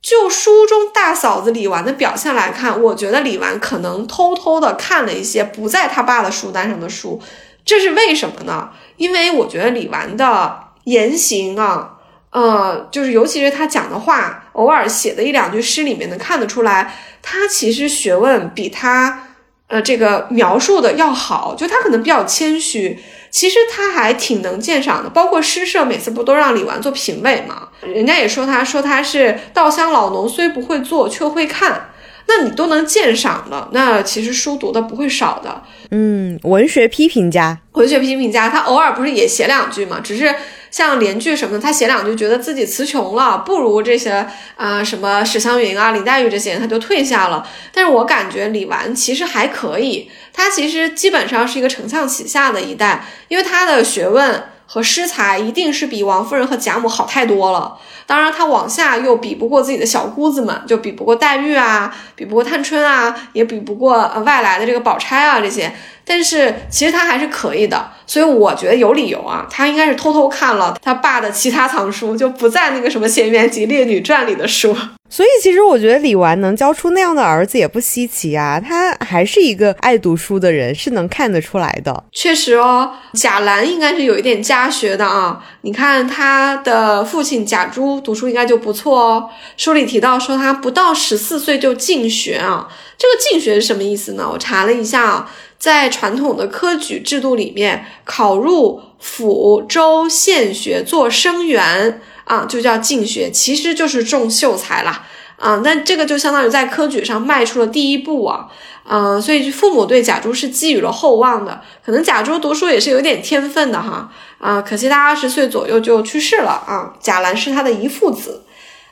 就书中大嫂子李纨的表现来看，我觉得李纨可能偷偷的看了一些不在他爸的书单上的书，这是为什么呢？因为我觉得李纨的言行啊，呃，就是尤其是他讲的话，偶尔写的一两句诗里面能看得出来，他其实学问比他呃这个描述的要好，就他可能比较谦虚。其实他还挺能鉴赏的，包括诗社每次不都让李纨做评委吗？人家也说他说他是稻香老农，虽不会做，却会看。那你都能鉴赏了，那其实书读的不会少的。嗯，文学批评家，文学批评家，他偶尔不是也写两句吗？只是。像连句什么的，他写两句，觉得自己词穷了，不如这些啊什么史湘云啊、林黛玉这些人，他就退下了。但是我感觉李纨其实还可以，他其实基本上是一个承上启下的一代，因为他的学问和诗才一定是比王夫人和贾母好太多了。当然，他往下又比不过自己的小姑子们，就比不过黛玉啊，比不过探春啊，也比不过外来的这个宝钗啊这些。但是其实他还是可以的，所以我觉得有理由啊，他应该是偷偷看了他爸的其他藏书，就不在那个什么《仙缘集》《烈女传》里的书。所以其实我觉得李纨能教出那样的儿子也不稀奇啊，他还是一个爱读书的人，是能看得出来的。确实哦，贾兰应该是有一点家学的啊。你看他的父亲贾珠读书应该就不错哦。书里提到说他不到十四岁就进学啊，这个进学是什么意思呢？我查了一下啊。在传统的科举制度里面，考入府、州、县学做生员啊，就叫进学，其实就是中秀才啦。啊。那这个就相当于在科举上迈出了第一步啊。嗯，所以父母对贾珠是寄予了厚望的。可能贾珠读书也是有点天分的哈。啊，可惜他二十岁左右就去世了啊。贾兰是他的遗父子。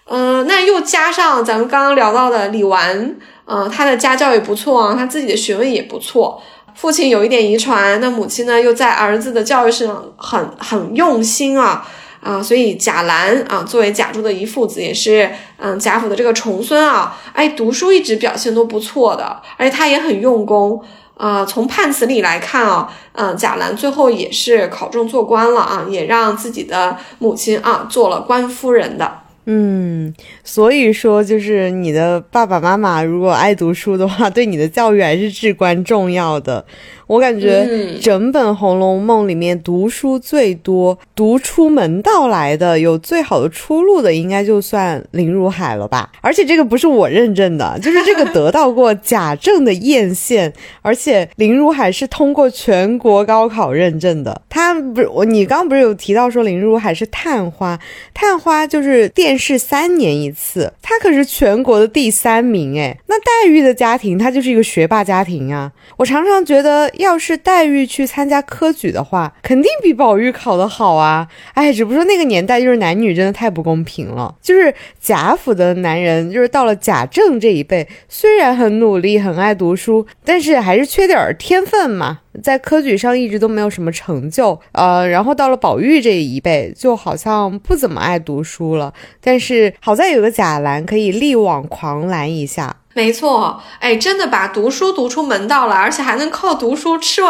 嗯，那又加上咱们刚刚聊到的李纨，嗯，他的家教也不错啊，他自己的学问也不错，父亲有一点遗传，那母亲呢又在儿子的教育上很很用心啊啊，所以贾兰啊作为贾珠的遗父子，也是嗯贾府的这个重孙啊，哎，读书一直表现都不错的，而且他也很用功啊。从判词里来看啊，嗯，贾兰最后也是考中做官了啊，也让自己的母亲啊做了官夫人的。嗯，所以说就是你的爸爸妈妈如果爱读书的话，对你的教育还是至关重要的。我感觉整本《红楼梦》里面读书最多、读出门道来的、有最好的出路的，应该就算林如海了吧？而且这个不是我认证的，就是这个得到过贾政的艳羡，而且林如海是通过全国高考认证的。他不是我，你刚刚不是有提到说林如海是探花？探花就是殿试三年一次，他可是全国的第三名哎。那黛玉的家庭，他就是一个学霸家庭啊。我常常觉得。要是黛玉去参加科举的话，肯定比宝玉考得好啊！哎，只不过那个年代就是男女真的太不公平了。就是贾府的男人，就是到了贾政这一辈，虽然很努力、很爱读书，但是还是缺点天分嘛，在科举上一直都没有什么成就。呃，然后到了宝玉这一辈，就好像不怎么爱读书了。但是好在有个贾兰可以力挽狂澜一下。没错，哎，真的把读书读出门道了，而且还能靠读书吃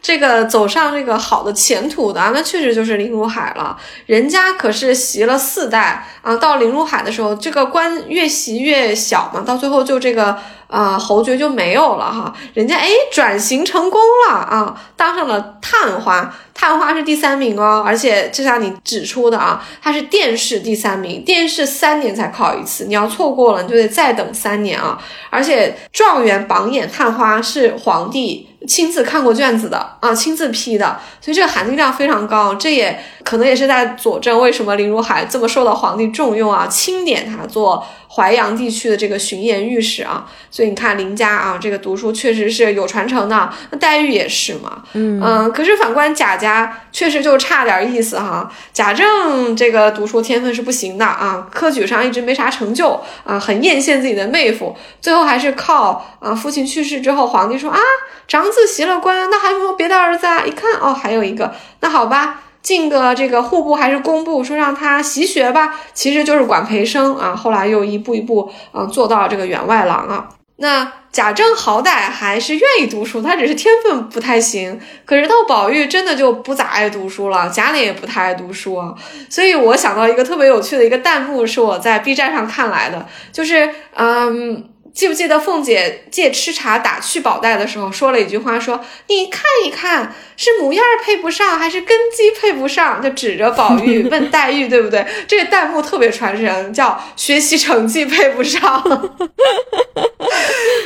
这个走上这个好的前途的，那确实就是林如海了。人家可是袭了四代啊，到林如海的时候，这个官越袭越小嘛，到最后就这个。啊，侯爵就没有了哈，人家哎转型成功了啊，啊当上了探花，探花是第三名哦，而且就像你指出的啊，它是殿试第三名，殿试三年才考一次，你要错过了，你就得再等三年啊，而且状元榜眼探花是皇帝。亲自看过卷子的啊，亲自批的，所以这个含金量非常高。这也可能也是在佐证为什么林如海这么受到皇帝重用啊，钦点他做淮阳地区的这个巡盐御史啊。所以你看林家啊，这个读书确实是有传承的。那黛玉也是嘛，嗯嗯。可是反观贾家，确实就差点意思哈。贾政这个读书天分是不行的啊，科举上一直没啥成就啊，很艳羡自己的妹夫，最后还是靠啊父亲去世之后，皇帝说啊。长子袭了官，那还有没有别的儿子啊？一看哦，还有一个，那好吧，进个这个户部还是工部，说让他习学吧，其实就是管培生啊。后来又一步一步嗯做到这个员外郎啊。那贾政好歹还是愿意读书，他只是天分不太行。可是到宝玉真的就不咋爱读书了，贾琏也不太爱读书啊。所以我想到一个特别有趣的一个弹幕，是我在 B 站上看来的，就是嗯。记不记得凤姐借吃茶打趣宝黛的时候说了一句话，说你看一看是模样配不上还是根基配不上，就指着宝玉问黛玉，对不对？这个弹幕特别传神，叫学习成绩配不上，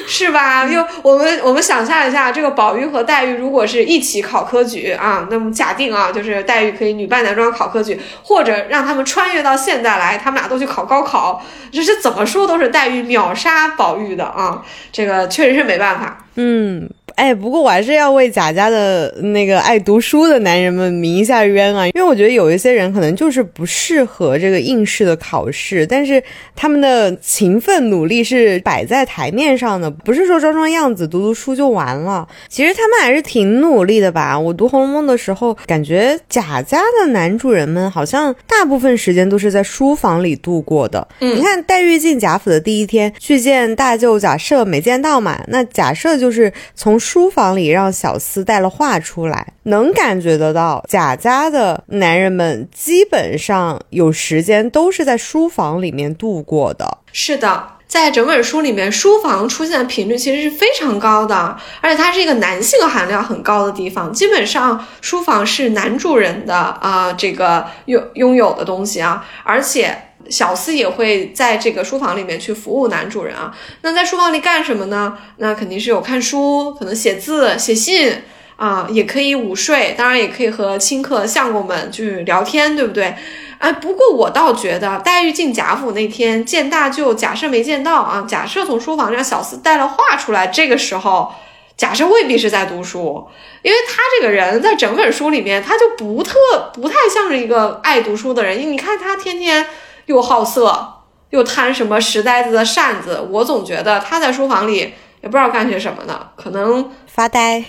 是吧？就我们我们想象一下，这个宝玉和黛玉如果是一起考科举啊，那么假定啊，就是黛玉可以女扮男装考科举，或者让他们穿越到现代来，他们俩都去考高考，这是怎么说都是黛玉秒杀宝。玉的啊，这个确实是没办法，嗯。哎，不过我还是要为贾家的那个爱读书的男人们鸣一下冤啊！因为我觉得有一些人可能就是不适合这个应试的考试，但是他们的勤奋努力是摆在台面上的，不是说装装样子、读读书就完了。其实他们还是挺努力的吧？我读《红楼梦》的时候，感觉贾家的男主人们好像大部分时间都是在书房里度过的。嗯，你看黛玉进贾府的第一天去见大舅贾赦，没见到嘛？那贾赦就是从。书房里让小厮带了画出来，能感觉得到贾家的男人们基本上有时间都是在书房里面度过的。是的，在整本书里面，书房出现的频率其实是非常高的，而且它是一个男性含量很高的地方。基本上书房是男主人的啊，这个拥拥有的东西啊，而且。小四也会在这个书房里面去服务男主人啊。那在书房里干什么呢？那肯定是有看书，可能写字、写信啊，也可以午睡，当然也可以和亲客相公们去聊天，对不对？哎，不过我倒觉得黛玉进贾府那天见大舅，假设没见到啊，假设从书房让小四带了话出来，这个时候假设未必是在读书，因为他这个人在整本书里面他就不特不太像是一个爱读书的人，你看他天天又好色，又贪什么石呆子的扇子，我总觉得他在书房里也不知道干些什么呢，可能发呆，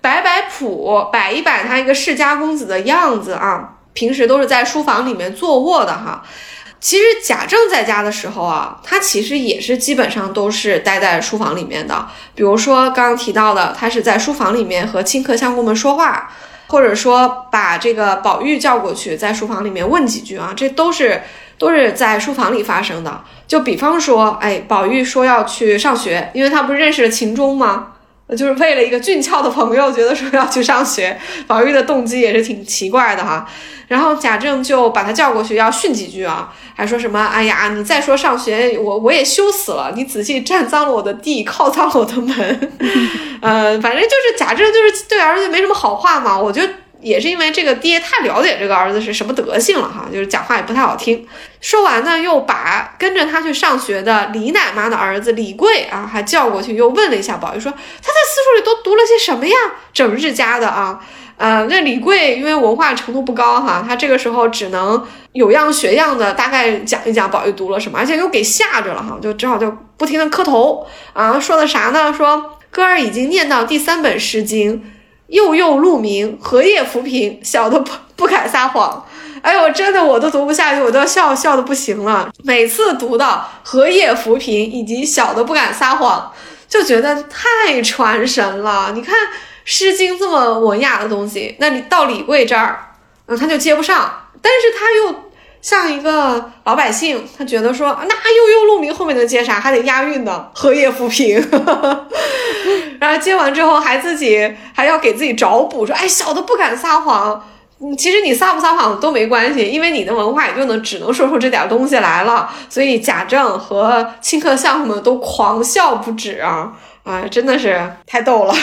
摆摆谱，摆一摆他一个世家公子的样子啊。平时都是在书房里面坐卧的哈。其实贾政在家的时候啊，他其实也是基本上都是待在书房里面的。比如说刚刚提到的，他是在书房里面和亲客相公们说话，或者说把这个宝玉叫过去，在书房里面问几句啊，这都是都是在书房里发生的。就比方说，哎，宝玉说要去上学，因为他不是认识了秦钟吗？就是为了一个俊俏的朋友，觉得说要去上学。宝玉的动机也是挺奇怪的哈。然后贾政就把他叫过去，要训几句啊，还说什么：“哎呀，你再说上学，我我也羞死了。你仔细占脏了我的地，靠脏了我的门。”嗯，反正就是贾政就是对儿子没什么好话嘛。我觉得也是因为这个爹太了解这个儿子是什么德性了哈，就是讲话也不太好听。说完呢，又把跟着他去上学的李奶妈的儿子李贵啊，还叫过去，又问了一下宝玉，说他在私塾里都读了些什么呀？整日家的啊。呃，那李贵因为文化程度不高哈，他这个时候只能有样学样的大概讲一讲宝玉读了什么，而且又给吓着了哈，就只好就不停的磕头啊，说的啥呢？说哥儿已经念到第三本诗经，幼幼鹿鸣，荷叶浮萍，小的不不敢撒谎。哎呦，真的我都读不下去，我都要笑笑的不行了。每次读到荷叶浮萍以及小的不敢撒谎，就觉得太传神了。你看。《诗经》这么文雅的东西，那你到李贵这儿，嗯，他就接不上。但是他又像一个老百姓，他觉得说，那悠悠鹿鸣后面能接啥？还得押韵呢，荷叶浮萍。然后接完之后，还自己还要给自己找补，说，哎，小的不敢撒谎。其实你撒不撒谎都没关系，因为你的文化也就能只能说出这点东西来了。所以贾政和清客相们都狂笑不止啊！啊，真的是太逗了。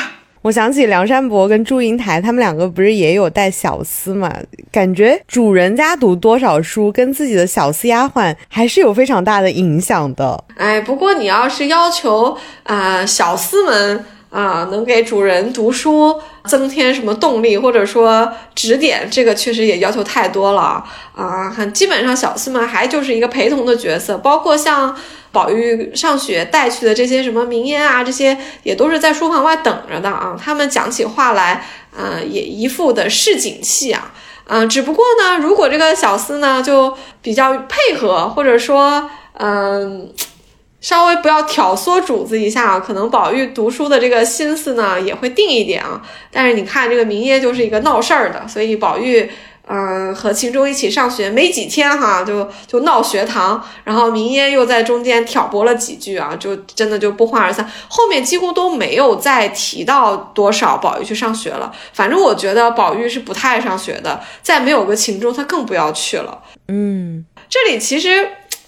我想起梁山伯跟祝英台，他们两个不是也有带小厮嘛？感觉主人家读多少书，跟自己的小厮丫鬟还是有非常大的影响的。哎，不过你要是要求啊，小厮们啊，能给主人读书增添什么动力，或者说指点，这个确实也要求太多了啊。很基本上，小厮们还就是一个陪同的角色，包括像。宝玉上学带去的这些什么名烟啊，这些也都是在书房外等着的啊。他们讲起话来，啊，也一副的市井气啊，嗯，只不过呢，如果这个小厮呢就比较配合，或者说，嗯，稍微不要挑唆主子一下啊，可能宝玉读书的这个心思呢也会定一点啊。但是你看这个明烟就是一个闹事儿的，所以宝玉。嗯，和秦钟一起上学没几天哈，就就闹学堂，然后明烟又在中间挑拨了几句啊，就真的就不欢而散。后面几乎都没有再提到多少宝玉去上学了。反正我觉得宝玉是不太爱上学的，再没有个秦钟，他更不要去了。嗯，这里其实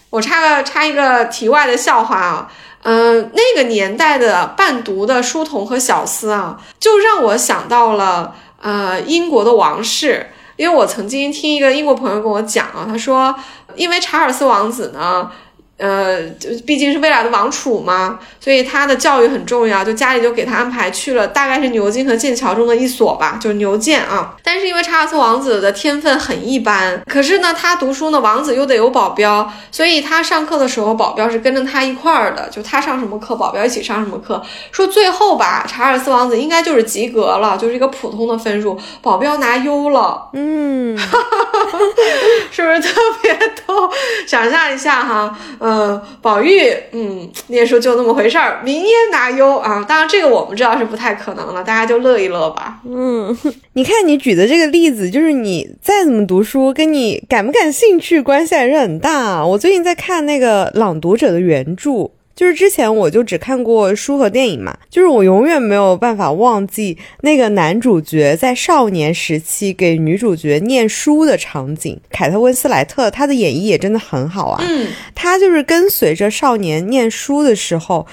我插个插一个题外的笑话啊，嗯，那个年代的伴读的书童和小厮啊，就让我想到了呃英国的王室。因为我曾经听一个英国朋友跟我讲啊，他说，因为查尔斯王子呢。呃，就毕竟是未来的王储嘛，所以他的教育很重要。就家里就给他安排去了，大概是牛津和剑桥中的一所吧，就是牛剑啊。但是因为查尔斯王子的天分很一般，可是呢，他读书呢，王子又得有保镖，所以他上课的时候，保镖是跟着他一块儿的。就他上什么课，保镖一起上什么课。说最后吧，查尔斯王子应该就是及格了，就是一个普通的分数，保镖拿优了。嗯，是不是特别逗？想象一下哈。嗯，宝玉，嗯，念书就那么回事儿，明烟拿优啊。当然，这个我们知道是不太可能了，大家就乐一乐吧。嗯，你看你举的这个例子，就是你再怎么读书，跟你感不感兴趣关系还是很大。我最近在看那个《朗读者》的原著。就是之前我就只看过书和电影嘛，就是我永远没有办法忘记那个男主角在少年时期给女主角念书的场景。凯特温斯莱特他的演绎也真的很好啊，嗯，他就是跟随着少年念书的时候。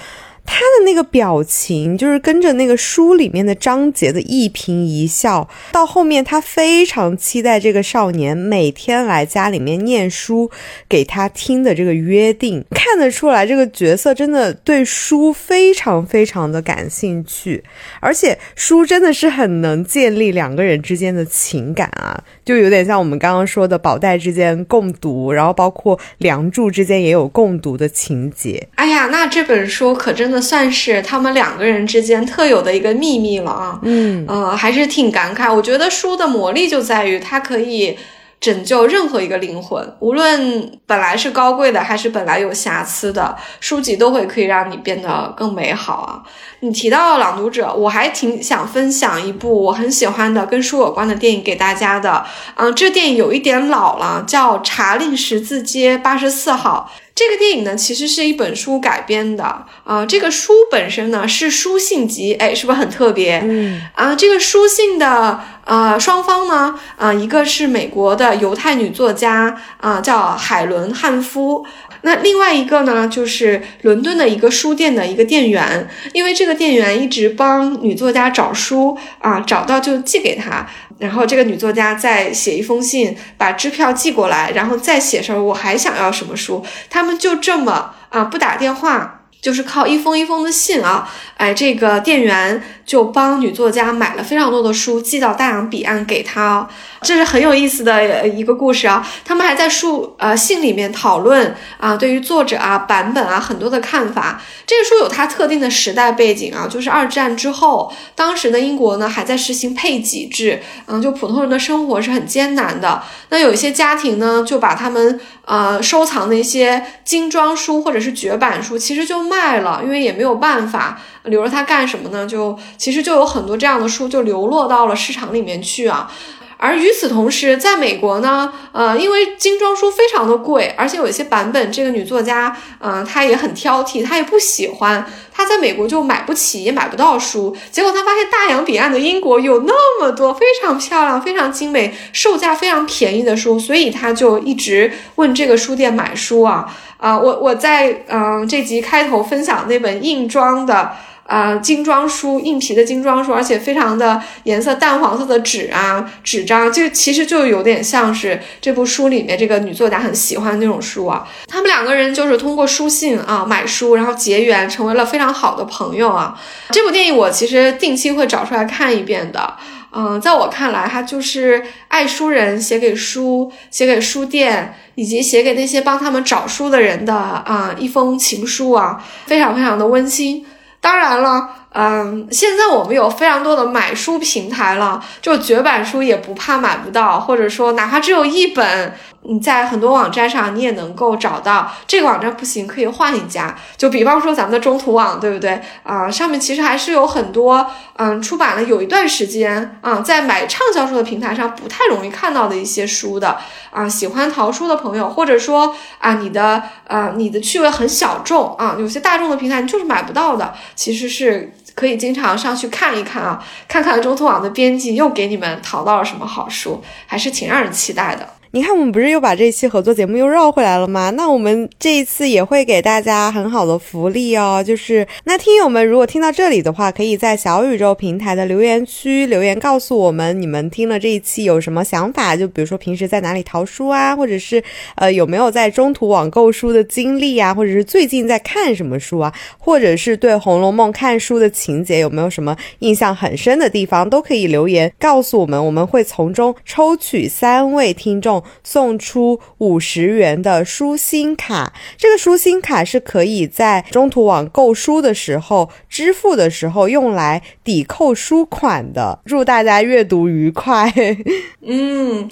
他的那个表情，就是跟着那个书里面的章节的一颦一笑，到后面他非常期待这个少年每天来家里面念书给他听的这个约定，看得出来这个角色真的对书非常非常的感兴趣，而且书真的是很能建立两个人之间的情感啊，就有点像我们刚刚说的宝黛之间共读，然后包括梁祝之间也有共读的情节。哎呀，那这本书可真的算是他们两个人之间特有的一个秘密了啊！嗯，呃，还是挺感慨。我觉得书的魔力就在于它可以拯救任何一个灵魂，无论本来是高贵的还是本来有瑕疵的，书籍都会可以让你变得更美好啊！你提到朗读者，我还挺想分享一部我很喜欢的跟书有关的电影给大家的。嗯，这电影有一点老了，叫《查令十字街八十四号》。这个电影呢，其实是一本书改编的啊。这个书本身呢是书信集，哎，是不是很特别？嗯啊，这个书信的呃双方呢，啊，一个是美国的犹太女作家啊，叫海伦汉夫。那另外一个呢，就是伦敦的一个书店的一个店员，因为这个店员一直帮女作家找书啊，找到就寄给她。然后这个女作家再写一封信，把支票寄过来，然后再写上我还想要什么书。他们就这么啊，不打电话，就是靠一封一封的信啊，哎，这个店员就帮女作家买了非常多的书，寄到大洋彼岸给她。这是很有意思的一个故事啊！他们还在书呃信里面讨论啊，对于作者啊、版本啊很多的看法。这个书有它特定的时代背景啊，就是二战之后，当时的英国呢还在实行配给制，嗯，就普通人的生活是很艰难的。那有一些家庭呢，就把他们呃收藏的一些精装书或者是绝版书，其实就卖了，因为也没有办法留着它干什么呢？就其实就有很多这样的书就流落到了市场里面去啊。而与此同时，在美国呢，呃，因为精装书非常的贵，而且有一些版本，这个女作家，嗯，她也很挑剔，她也不喜欢，她在美国就买不起，也买不到书。结果她发现大洋彼岸的英国有那么多非常漂亮、非常精美、售价非常便宜的书，所以她就一直问这个书店买书啊啊！我我在嗯这集开头分享那本硬装的。啊，精装书，硬皮的精装书，而且非常的颜色淡黄色的纸啊，纸张，就其实就有点像是这部书里面这个女作家很喜欢的那种书啊。他们两个人就是通过书信啊买书，然后结缘，成为了非常好的朋友啊。这部电影我其实定期会找出来看一遍的。嗯，在我看来，它就是爱书人写给书、写给书店以及写给那些帮他们找书的人的啊一封情书啊，非常非常的温馨。当然了，嗯，现在我们有非常多的买书平台了，就绝版书也不怕买不到，或者说哪怕只有一本，你在很多网站上你也能够找到。这个网站不行，可以换一家。就比方说咱们的中途网，对不对啊？上面其实还是有很多，嗯，出版了有一段时间啊，在买畅销书的平台上不太容易看到的一些书的啊，喜欢淘书的朋友，或者说啊，你的呃，你的趣味很小众啊，有些大众的平台你就是买不到的。其实是可以经常上去看一看啊，看看中图网的编辑又给你们淘到了什么好书，还是挺让人期待的。你看，我们不是又把这期合作节目又绕回来了吗？那我们这一次也会给大家很好的福利哦，就是那听友们如果听到这里的话，可以在小宇宙平台的留言区留言告诉我们你们听了这一期有什么想法，就比如说平时在哪里淘书啊，或者是呃有没有在中途网购书的经历啊，或者是最近在看什么书啊，或者是对《红楼梦》看书的情节有没有什么印象很深的地方，都可以留言告诉我们，我们会从中抽取三位听众。送出五十元的舒心卡，这个舒心卡是可以在中途网购书的时候支付的时候用来抵扣书款的。祝大家阅读愉快。嗯，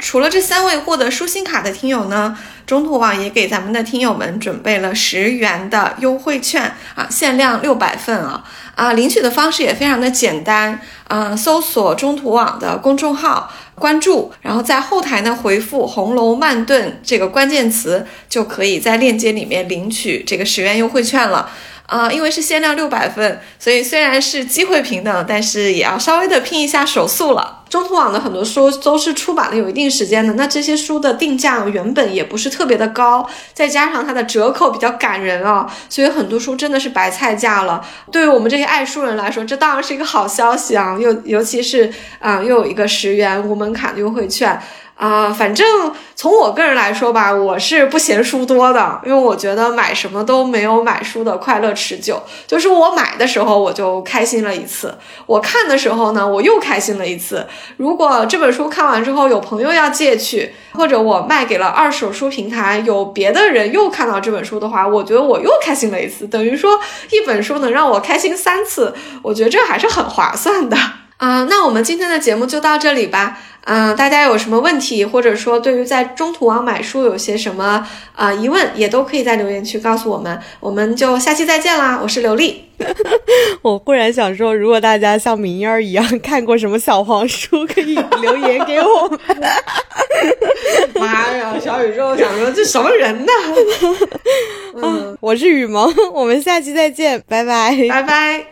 除了这三位获得舒心卡的听友呢，中途网也给咱们的听友们准备了十元的优惠券啊，限量六百份啊。啊，领取的方式也非常的简单，嗯，搜索中途网的公众号，关注，然后在后台呢回复“红楼慢炖”这个关键词，就可以在链接里面领取这个十元优惠券了。啊，因为是限量六百份，所以虽然是机会平等，但是也要稍微的拼一下手速了。中途网的很多书都是出版了有一定时间的，那这些书的定价原本也不是特别的高，再加上它的折扣比较感人啊，所以很多书真的是白菜价了。对于我们这些爱书人来说，这当然是一个好消息啊！又尤其是啊，又有一个十元无门槛的优惠券。啊，反正从我个人来说吧，我是不嫌书多的，因为我觉得买什么都没有买书的快乐持久。就是我买的时候我就开心了一次，我看的时候呢我又开心了一次。如果这本书看完之后有朋友要借去，或者我卖给了二手书平台，有别的人又看到这本书的话，我觉得我又开心了一次。等于说一本书能让我开心三次，我觉得这还是很划算的啊。那我们今天的节目就到这里吧。嗯，大家有什么问题，或者说对于在中途网买书有些什么啊疑问，也都可以在留言区告诉我们。我们就下期再见啦！我是刘丽。我忽然想说，如果大家像明烟儿一样看过什么小黄书，可以留言给我。妈呀，小宇宙想说这什么人呢？嗯，我是雨萌，我们下期再见，拜拜，拜拜。